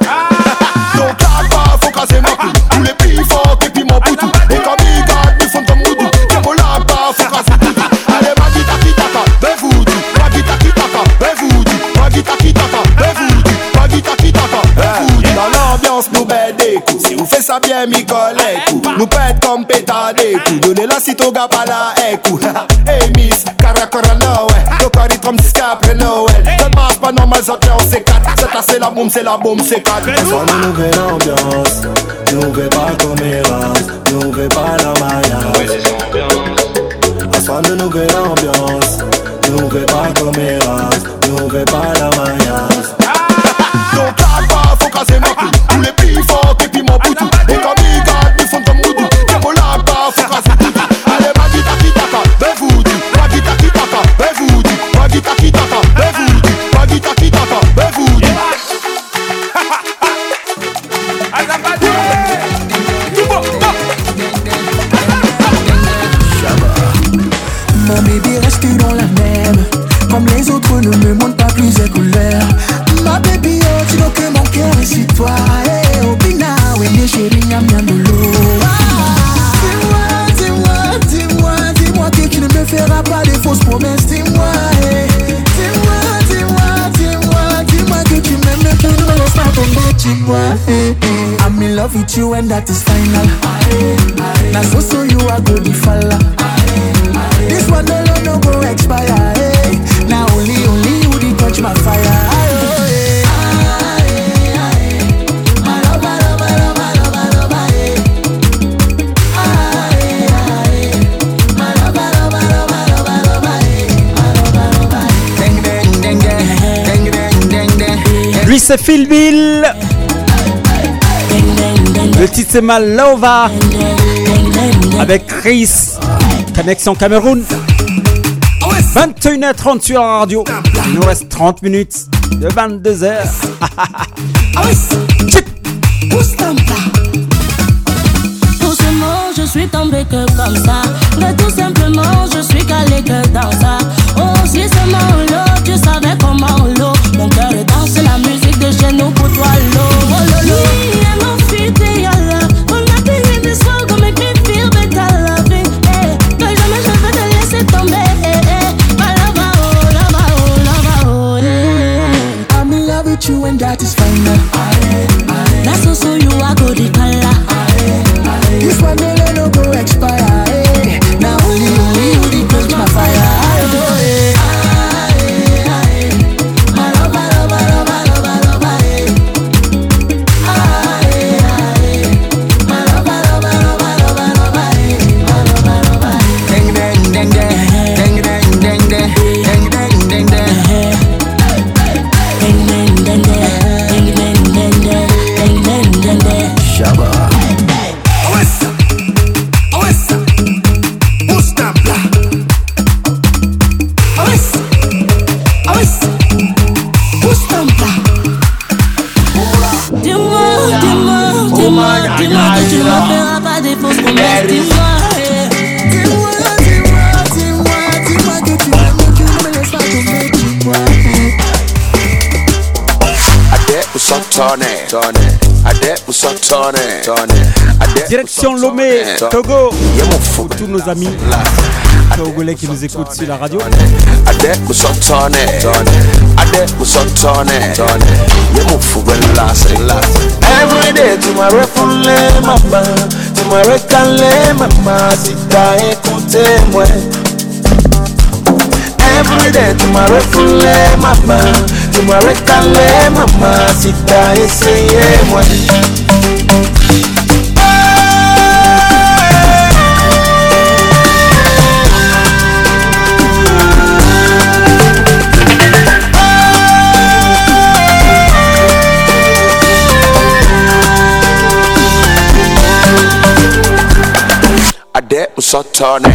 Donc là-bas, faut casser ma couille. Tous les pays forts et puis mon poutou Si ça bien, mi collègue Nous pète comme pétard des coups Donnez la cito gapa la écou Hey miss, karakora Noël. Tokari trom disque après Noël. Ça ne marche pas normal, ça tient on s'éclate C'est là, c'est la boum, c'est la boum, c'est quatre. Assois de nouvelle ambiance. Nous pas comme Eras Nous pas la maillance Assois de nouvelle ambiance. Nous pas comme Eras Nous pas la maillance Donc là-bas, faut casser ma couille Tous les love with you and that is final Now so so you are good if Allah This one no no no go expire. Hey. Now only only you dey touch my fire. Aye, hey. Aye, aye. Le titre, c'est Malova. Avec Chris. Connexion Cameroun. 21h30 sur la radio. Il nous reste 30 minutes de 22h. Doucement, je suis tombé que comme ça. Mais tout simplement, je suis calé que dans ça. Oh, si seulement l'eau, tu savais comment l'eau. Mon cœur danse la musique de chez nous pour toi, l'eau. Direction Lomé, Togo. Pour tous nos amis. Togolais qui nous écoutent sur la radio. Ade usotone, tone. Ade usotone, tone. Yemufuga lase, lase. Every day tomorrow fule mama, tomorrow kale mama, sita ekute mwe. Every day tomorrow fule mama, tomorrow kale mama, sita tone, sotone,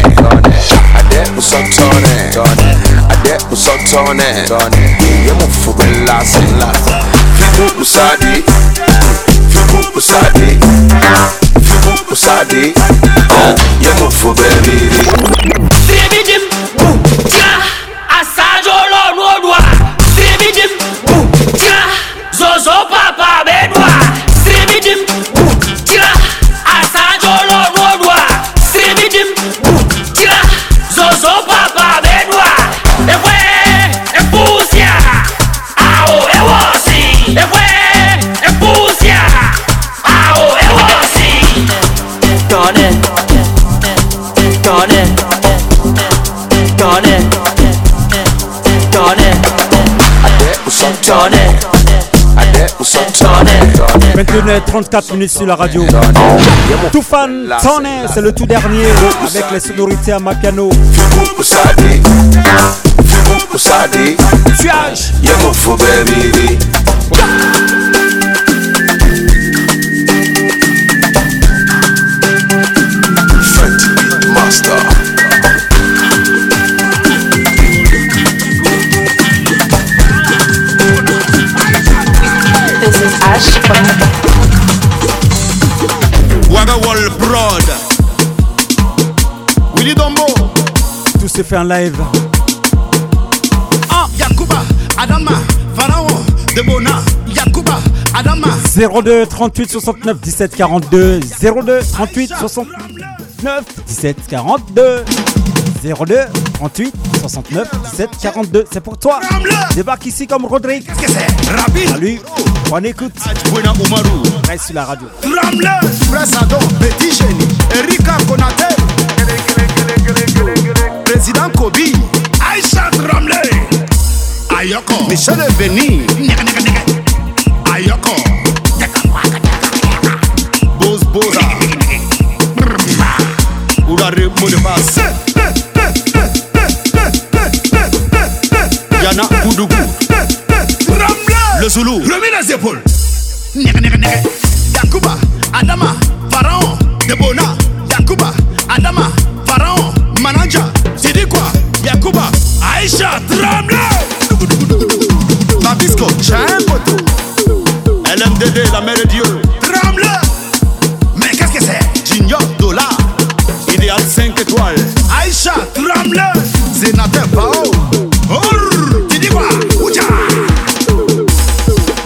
Ade sotone, tone, sotone, Ade muso tone, tone. Ye mo fuwe lase, lase. Fibu musadi. usade Fibu usade oh, Yemo fubebiri Baby. Jim. Tone. 21h34 minutes sur la radio. Tout fan, Tone, c'est le tout dernier avec les sonorités à ma piano. Tuage. Tout se fait en live. Ah, Yakuba, Adama, Pharaon, Debona, Yakuba, Adama. 02 38 69 17 42 02 38 69 17 42 02 38 69 17 42 C'est pour toi. Débarque ici comme Rodrigue. Salut Bonne écoute. Reste sur la radio. Tremble, Frassadon, Petit Génie, Erika Konate, Président Kobi, Aïcha Tremble, Ayoko, Michel Beni, Ayoko, Boz Boza, Ourare Modebas, Yana Koudougou, Le Zoulou, remets les épaules. Yakuba, Adama, Pharaon, Debona, Yakuba, Adama, Pharaon, Manaja, c'est dit quoi Yakuba, Aïcha, tremble Babisco, j'ai un poteau. LMDD, la mère de Dieu, tremble Mais qu'est-ce que c'est? Junior, dollar, idéal 5 étoiles. Aïcha, tremble Zénateur, Bao, tu dis quoi Ouja.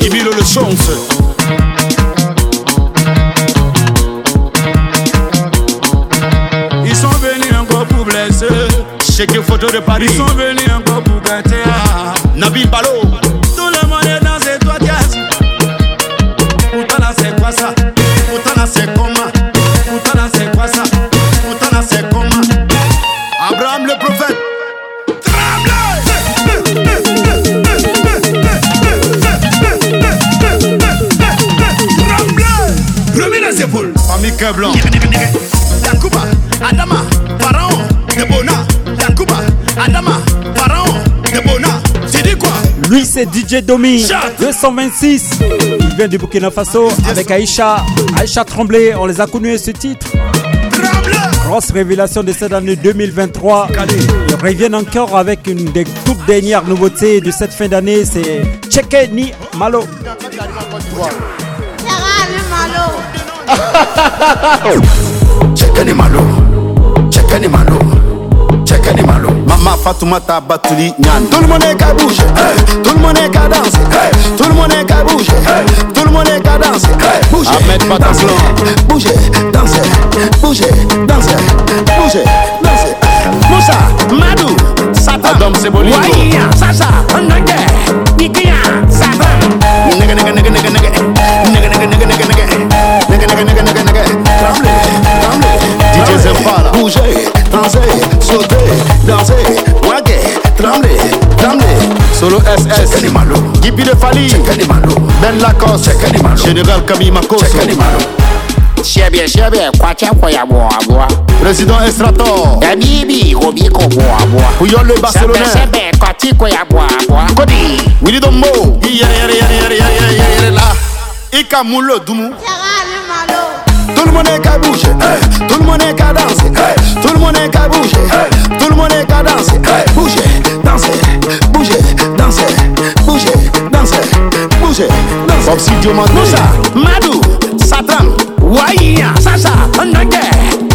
Ibilo le chance. Check photo de Paris. Ils sont venus encore pour gâter. Nabil Balo. Tout le monde est dans ses toi jazz. Pourtant là c'est quoi ça Pourtant là c'est comment Pourtant là c'est quoi ça Pourtant là c'est comment Abraham le prophète. Remets les épaules. Famille Cœur Blanc. Yakuba, Adama, Pharaon, Debona. Lui c'est DJ Domi 226 Il vient du Burkina Faso avec Aïcha. Aïcha Tremblay On les a connus ce titre. Grosse révélation de cette année 2023 Ils reviennent encore avec une des toutes dernières nouveautés de cette fin d'année C'est Cheke Ni Malo. Checkeni malo, checkeni malo, malo. Mama Fatoumata Batuli Nyan. Tout le monde est qu'à bouger, hey. tout le monde est qu'à danser, hey. tout le monde est qu'à bouger, hey. tout le monde est qu'à danser. Hey. Bouger, Ahmed Pataslan. Bouger, danser, bouger, danser, bouger, danser. Moussa, Madou, Satan, Adam Sebolingo, Waya, Sasa, Nage, Nikia, Lopez, Gibi de Fali, Ben Lacoste, Chez Kenny Malo Général Camille Makoso. Siebie, siebie, kwacha kwaya boa boa. Président Estrator. Yabibi, gobi ko boa boa. Puyon le Barcelonais. Sebe, sebe, kwati kwaya boa boa. Kodi. Willy Dombo. iyere iyere iyere iyere iyere iyere la. Ika mulo dumu. Sarah, Tout le monde est qu'à bouger, hey. tout le monde est qu'à danser, hey. tout le monde est qu'à bouger, hey. tout le monde est qu'à danser, bouger, danser, bouger, danser, bouger, danser, bouger, danser. Bobsi Diomande, Moussa, Madou, Satan, Waya, Sasa, Nage,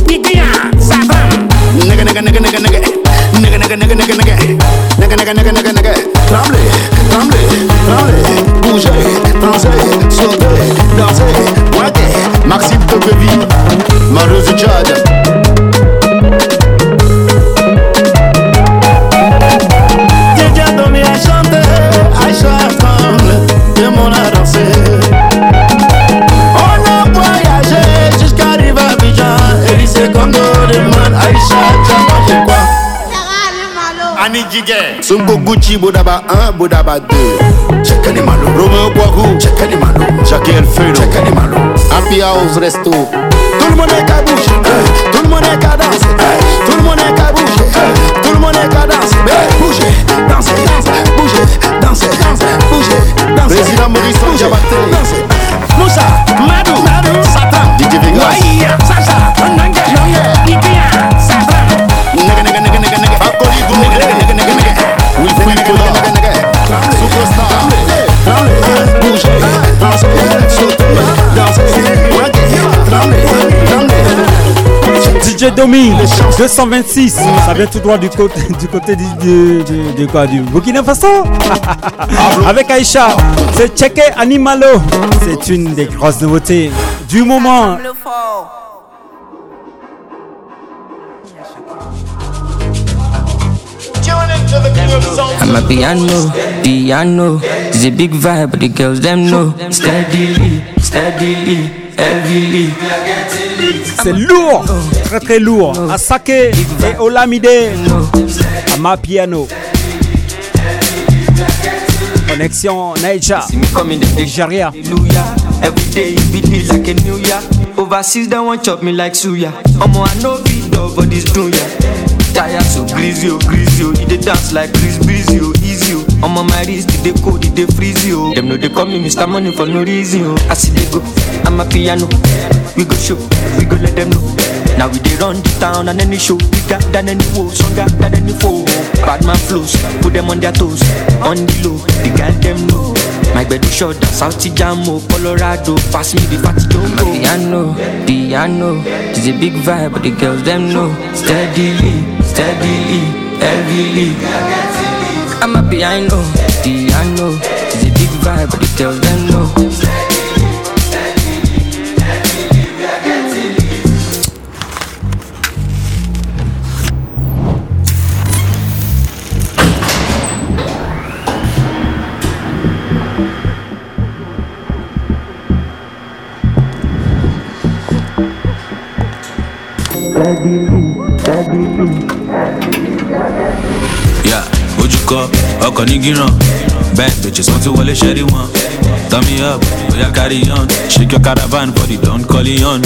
Nikia, Satan. Nigga, nigga, nigga, nigga, nigga, nigga, nigga, nigga, nigga, nigga, nigga, nigga, nigga, nigga, nigga. Danser, sauter, danser, waguer. Maxime Topevi, Mario Tchad. jijɛ sunko gucci bodaba 1 bodaba 2 cɛkɛni malo romeo kwaku cɛkɛni malo jakiɛl feno cɛkɛni malo happy house resto. Tout le monde est ka bouge tout le monde est ka danse tout le monde est ka bouge tout le monde est ka danse bouge danse danse bouge danse danse bouge danse président maurice jabate danse DJ Domi 226 ça vient tout droit du côté du côté du, quoi du Burkina Faso avec Aïcha c'est Checké Animalo c'est une des grosses nouveautés du moment I'm a piano, piano. It's a big vibe, but the girls them know. Steadily. C'est lourd très très lourd Asake et Olamide Ama Piano Connexion Nigeria Hallelujah. Every day it be day like a new year. Overseas they want chop me like suya. Omo I know be dog for this dunya. Tired so greasy, oh greasy, oh. You dance like Chris Breezy, oh oh. Omo my wrist, did they cold, they freeze, oh. Them know they call me Mr. Money for no reason, oh. I see they go, I'm a piano. We go show, we go let them know. Now we dey run the town and any show bigger than any woe, stronger than any foe. Bad man flows, put them on their toes, on the low, the guy them know. My bed is short, South Jamo, Colorado, pass me the fatty jumbo. Piano, piano, it's a big vibe, but the girls them know. Steadily, steadily, heavily. I'm happy, I know. The I know. It's a big vibe, but it tells them no. Ọkọ̀ ní gíran bad bitches wọ́n ti wọlé ṣẹ́rí wọn. Turn me up, oya carry on. Shake your caravan for the Don Corleone.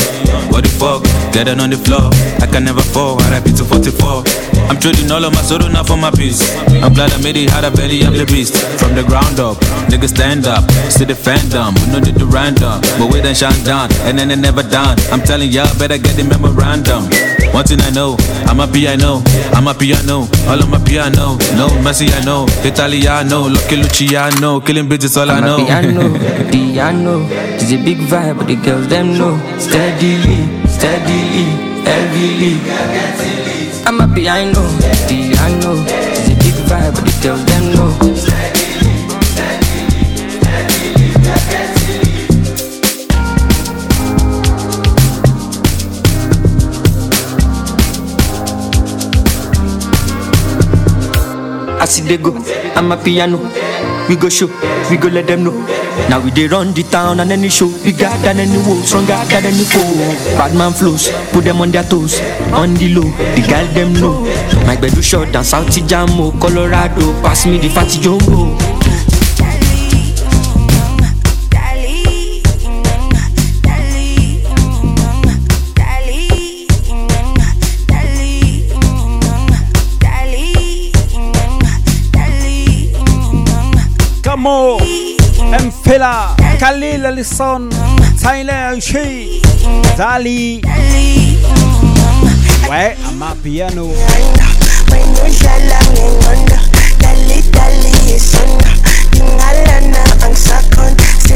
What the fuck? Get it on the floor, I can never fall. RIP to 44. I'm trading all of my soul now for my peace. I'm glad I made it out of belly of the beast. From the ground up, niggas stand up, see the fandom. We know the random, but we then shine down, and then they never done. I'm telling y'all, better get the memorandum. One thing I know, I'm a piano, I'm a piano, all of my piano. No Messi, I know, Italiano, Lucky Luciano, killing bitches, all I know. I'm a know. piano, piano. It's a big vibe, but the girls them know. Steadily, steadily, heavily. I'm a piano, piano. It's a big vibe, but the girls them know. I see they go, I'm a piano. We go show, we go let them know. Now we dey run the town and any show. Got than any woe, stronger than any foe. Bad man flows, put them on their toes. On the low, the girl them know. My bedu short down South Jamo, Colorado. Pass me the fatty jumbo. Ouais, Piano?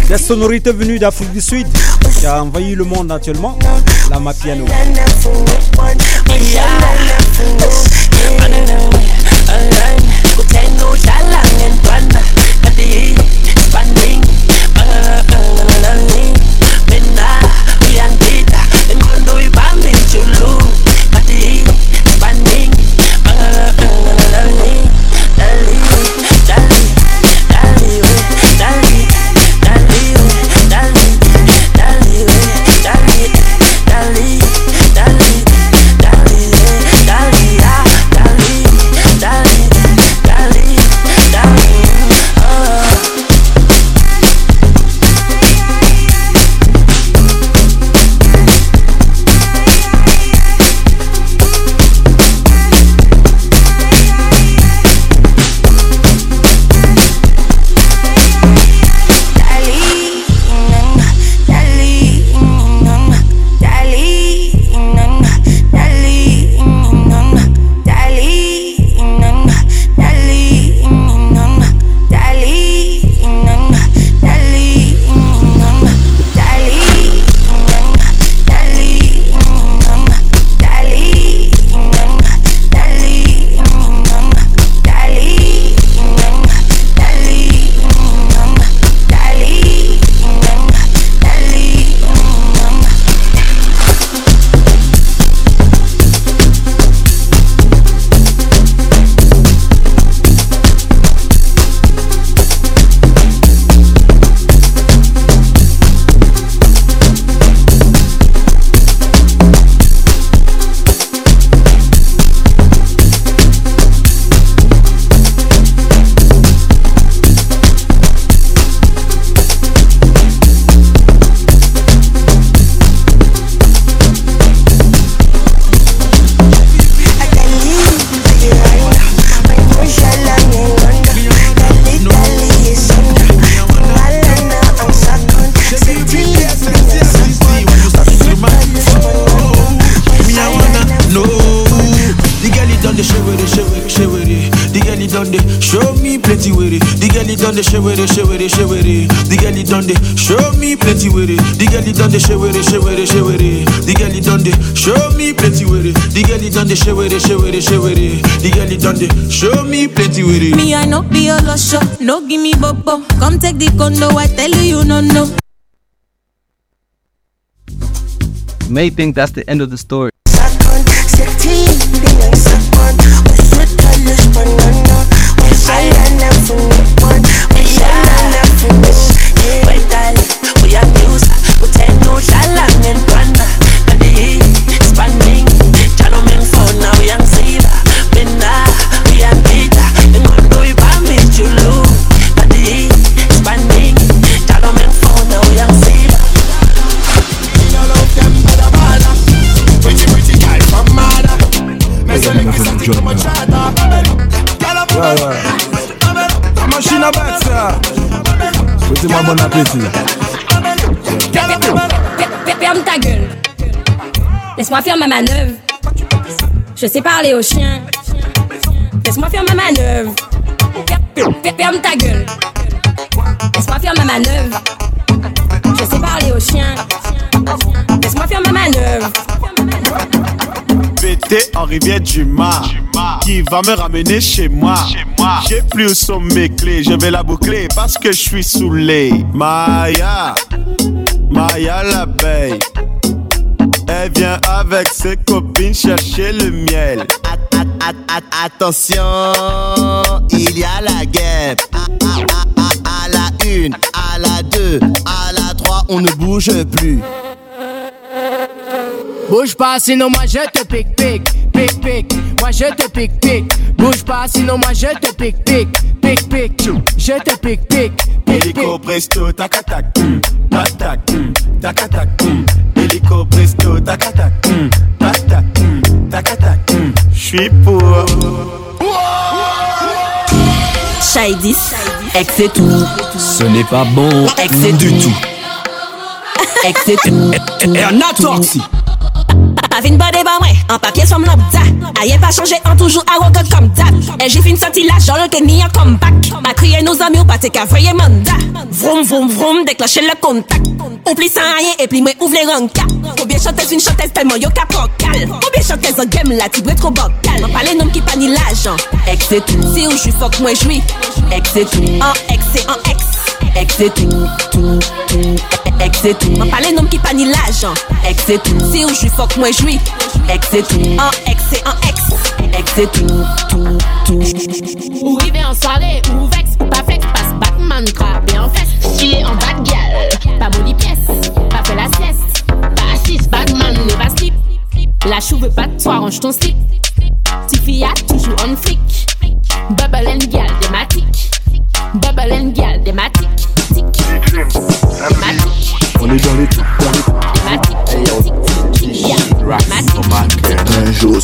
La sonorité venue d'Afrique du Sud qui a envahi le monde actuellement, la Mapiano. No, no oh. bobo. Come take the condo, I tell you, you no no. You may think that's the end of the story. Bon appétit. Ta gueule. Laisse-moi faire ma manœuvre. Je sais parler aux chiens. Laisse-moi faire ma manœuvre. Ferme ta gueule. Laisse-moi faire ma manœuvre. Je sais parler aux chiens. Laisse-moi faire ma manœuvre. En rivière du Mar Qui va me ramener chez moi. J'ai plus où sont mes clés Je vais la boucler parce que je suis saoulé. Maya Maya l'abeille Elle vient avec ses copines chercher le miel. Attention, il y a la à- à- à la une, à la deux, à la trois, on ne bouge plus. Bouge pas, sinon moi je te pique, pique, pique, pique. Moi je te pique, pique. Bouge pas, sinon moi je te pique, pique, pique, pique. Je te pique, pique, pique, Hélico pique. presto tac tac hum, tac tac hum, tac tac hum. Hélico presto tac tac hum, tac tac hum, tac tac hum. J'suis pour Shaidis, ex et tout. Ce n'est pas bon Ex et du tout. Ex et tout. Et un atorti. Pas vin bade ba mwen, an papye som lopda Aye pa chanje, an toujou arrogant comme dab E j'ai fin sorti la jol te ni an comeback. Ma kriye nou zami ou pate ka voye manda Vroom vroom vroom, déclencher le contact. Oubli sans rien et puis moi ouvre les ranka Combien chanteuse une chanteuse tellement yo capocal. Combien chanteuse en game la tibre trop bocal M'en parle nom qui pa ni l'argent Ex et tout, si ou j'suis fuck moi j'suis Ex et en ex et en ex Ex et tout, tout, tout Ex et tout, m'en parle nom qui pa ni l'argent Ex et tout, si ou j'suis fuck moi j'suis Ex et tout, en ex en ex Ex et tout, tout, tout Ou rive en soirée, ou vex, ou pas flex, passe Batman, crabe en fesse. Chiller en bad gal, pas boni pièce, pas fait la sieste. Pas assise, Batman, ne va slip. La chou veut pas de toi, range ton slip.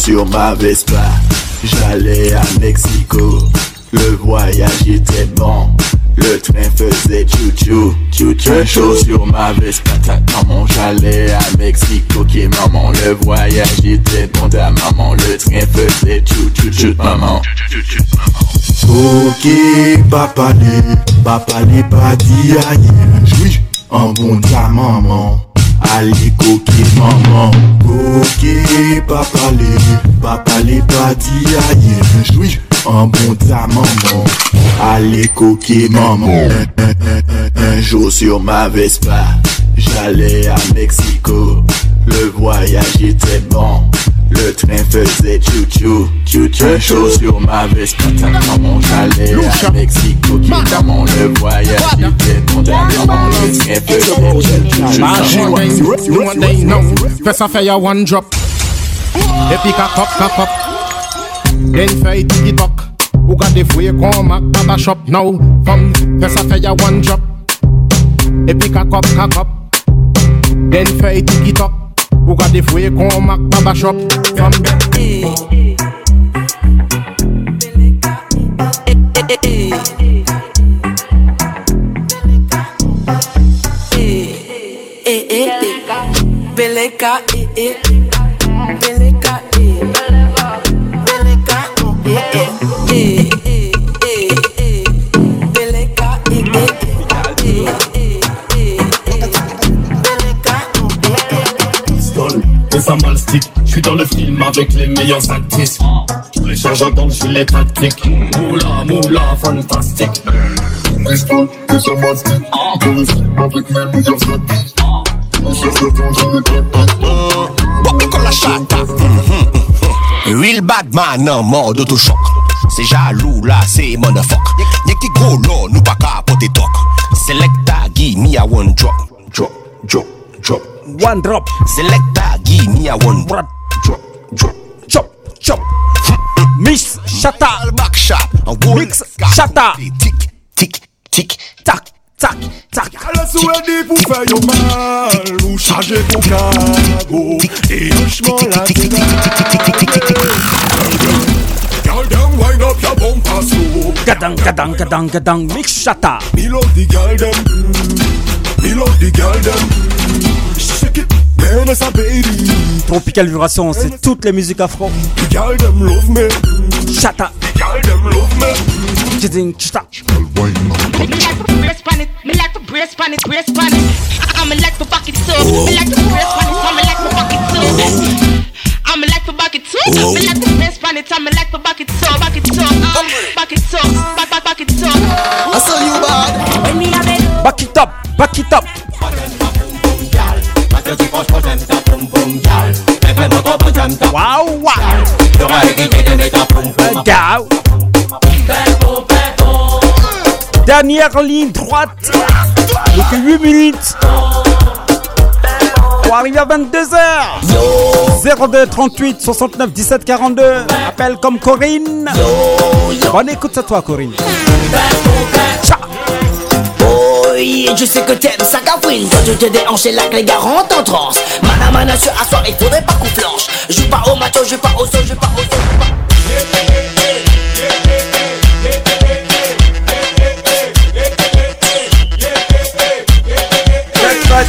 Sur ma Vespa, j'allais à Mexico. Le voyage était bon, le train faisait chou-chou. chou-chou. Jour sur ma Vespa, ta maman, j'allais à Mexico. Qui maman, le voyage était bon, ta maman, le train faisait chou-chou. chou, maman. Ok, papa les, papa les pas dit aïe. Oui, en bon ta maman. Allez coquer maman. Ok papa les Papa les pas dit aïe. Oui en bon ta maman. Allez coquer maman. Un jour sur ma Vespa J'allais à Mexico. Le voyage était bon Le train faisait chou-chou Chou-chou jour sur ma Vespa Ta maman j'allais à Mexico Qui maman le voyage était Ta maman le train faisait chou-chou one day now. First I fire one drop. Epic a cup, cup up. Then fire tiki talk. Who got the free come at Baba shop now? From first I fire one drop. A cup, cup up. Then fire tiki Ou gade fwe kon mak chop Fam Beleka e e Beleka e Beleka e e e Ça mal stick. J'suis dans le film avec les meilleurs actrices. Les changeants dans le gilet tactique. Moula, moula, fantastique. Ça mal stick? Dans le film avec mes meilleurs actrices. la chata. Real bad man en mode autochoc. C'est jaloux là, c'est motherfuck. Y'a qui gros là, nous pas qu'à porter toc. Selecta, give me a one. Drop, drop, drop. One drop. Selecta, give me a one drop. Drop, drop, chop, chop. Mix, chata. Back shot. Mix, chata. Tic, tic, tic, tac, tac, tac. Alors sou ready pour faire yo mal Ou charger pour cargo Et doucement la Girl them wind up a bumper slow. Gadang, gadang, gadang, gadang, mix shata. Me love the girl them. mm. Me love the girl them. Shake it, man, as a baby. Tropical Vibration, c'est toutes les musiques afro. The girl them love me. Shata. The girl them love me. Me like to brace pan it, me like to brace pan it, brace pan it. I'm like to back it up, me like to brace pan it, I'm like to back it up. I'm like to back it up, me like to brace pan it, I'm like to back it up, back it up, back it up, back back back it up. I saw you bad. When me Back it up, back it up. Waouh. Down. Dernière ligne droite. Que 8 minutes. Pour arriver à 22h. 02 38 69 17 42. Appelle comme Corinne. Bonne écoute à toi, Corinne. Oui, je sais que t'aimes ça cafouine Quand tu te déhanches et là que les gars rentrent en transe Mana mana sur asseoir, il faudrait pas qu'on flanche Joue pas au macho, joue pas au sol, joue pas au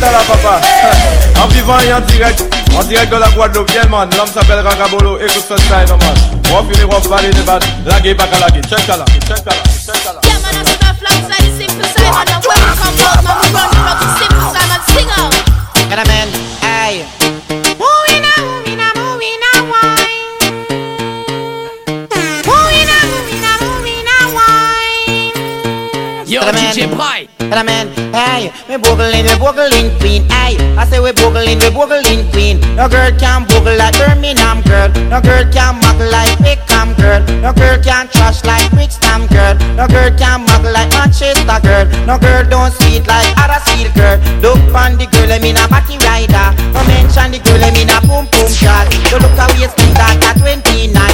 à la papa. En vivant et en direct, en direct de la Guadeloupe, yeah man, l'homme s'appelle Ragabolo, écoute ce style man. De bad, lagué check à la, check à la, check à la. Yeah, man, I see my flags like Simple Simon. And when we come out, man, we run it up to Simple Simon. Sing out. Get a man, hey. Yo, DJ Pry. Get a man, hey. We boogling, we boogling queen, hey. I say we boogling, we boogling queen. No girl can boogle like Birmingham girl. No girl can muggle like Wickham girl. No girl can trash like Brixton girl. No girl can muggle like Manchester girl. No girl don't sweet like Huddersfield girl. Look on the girl, I mean a batty rider. No mention the girl, I mean a boom boom shot. You look a waist that at 29.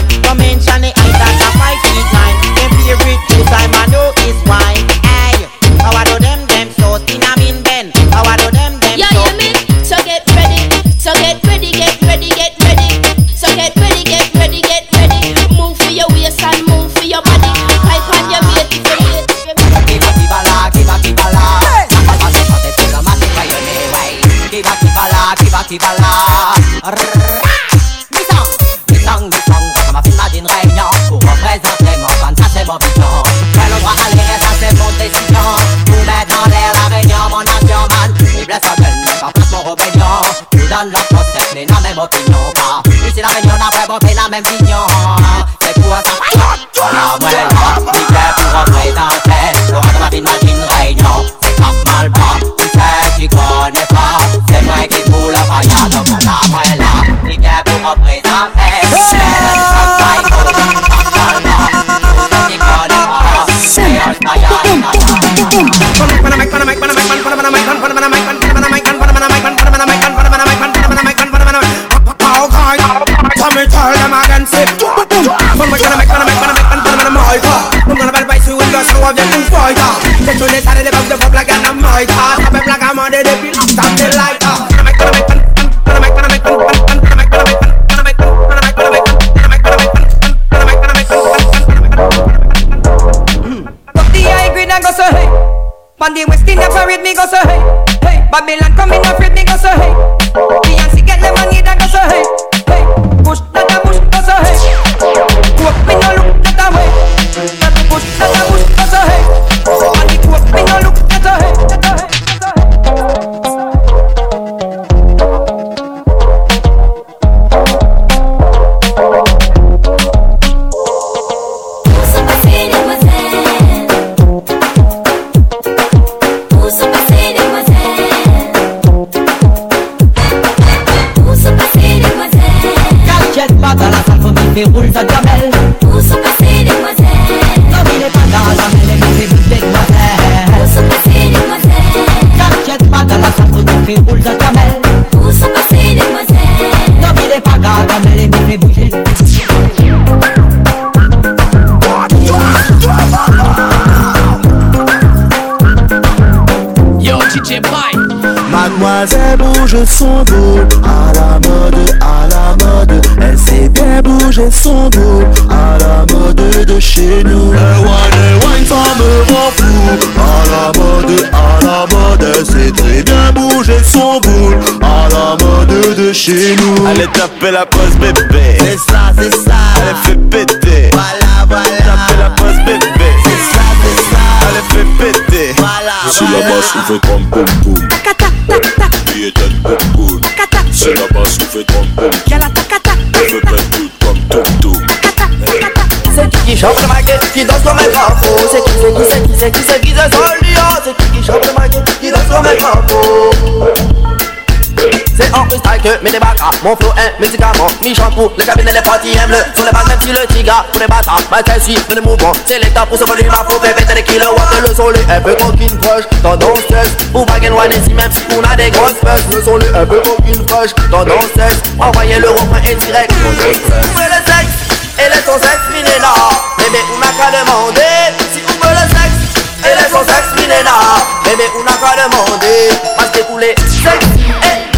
N'a pas monté fait roule sa gamelle. Où sont passées les demoiselles? Non, il est pas dans la gamelle, il fait bouger. Yo, DJ Pry. Mademoiselle bouge son dos chez nous. Allez taper la pose bébé. C'est ça, c'est ça. Allez fais péter. Voilà, voilà. Taper la pose bébé. C'est ça, c'est ça. Allez fais péter. Voilà, C'est la basse qui fait comme boum boum. Qui est tête boum boum. C'est la basse qui fait comme boum. Comme toum toum. C'est qui qui chante le maquet, qui danse comme un crapaud C'est qui, c'est qui, c'est qui, c'est qui, c'est qui, c'est Solio C'est qui qui chante le maquet, qui danse comme un en freestyle que mes Mon flow est médicament, mi shampoo Les cabines et les parties aiment le Sur les balles même si le tigre Pour les bâtards, bah c'est suit le mouvement. C'est l'état pour ce volume à faut faire péter des kilowatts Et le son est un peu coquine poche Tendanceuse, pour baguer one ici même si on a des grosses pêches Le son est un peu coquine poche Tendanceuse, envoyez le refrain est direct Ouvrez le sexe et laisse ton sexe minéna Bébé on n'a qu'à demander Si ouvre le sexe et laisse ton sexe minéna Bébé on n'a qu'à demander Parce que pour les sexes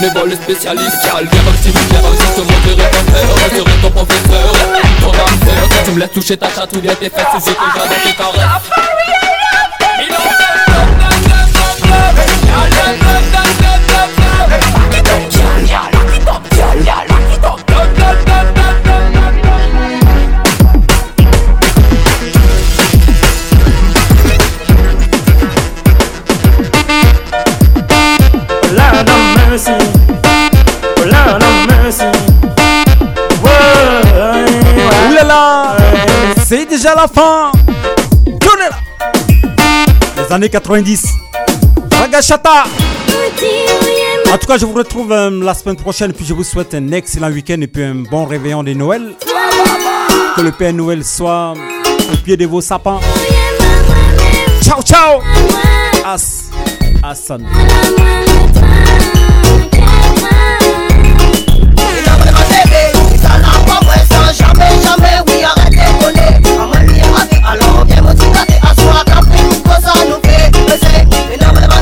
ragamuffin Venez voir les spécialistes. Cal Viens Maxime, viens Maxime Te montrer ton père Resterai ton professeur Ton Si tu me laisses toucher ta chatte ou bien tes fesses que j'ai dans tes caresses déjà la fin. Tournez là. Les années 90. Ragachata. En tout cas, je vous retrouve euh, la semaine prochaine. Puis je vous souhaite un excellent week-end et puis un bon réveillon de Noël. Que le Père Noël soit au pied de vos sapins. Ciao, ciao. As, Hassan. jamais, jamais. Mwen li yon api, alon ou gen mwen ti kate Aswa fe Mwen se, mwen nan mwen ba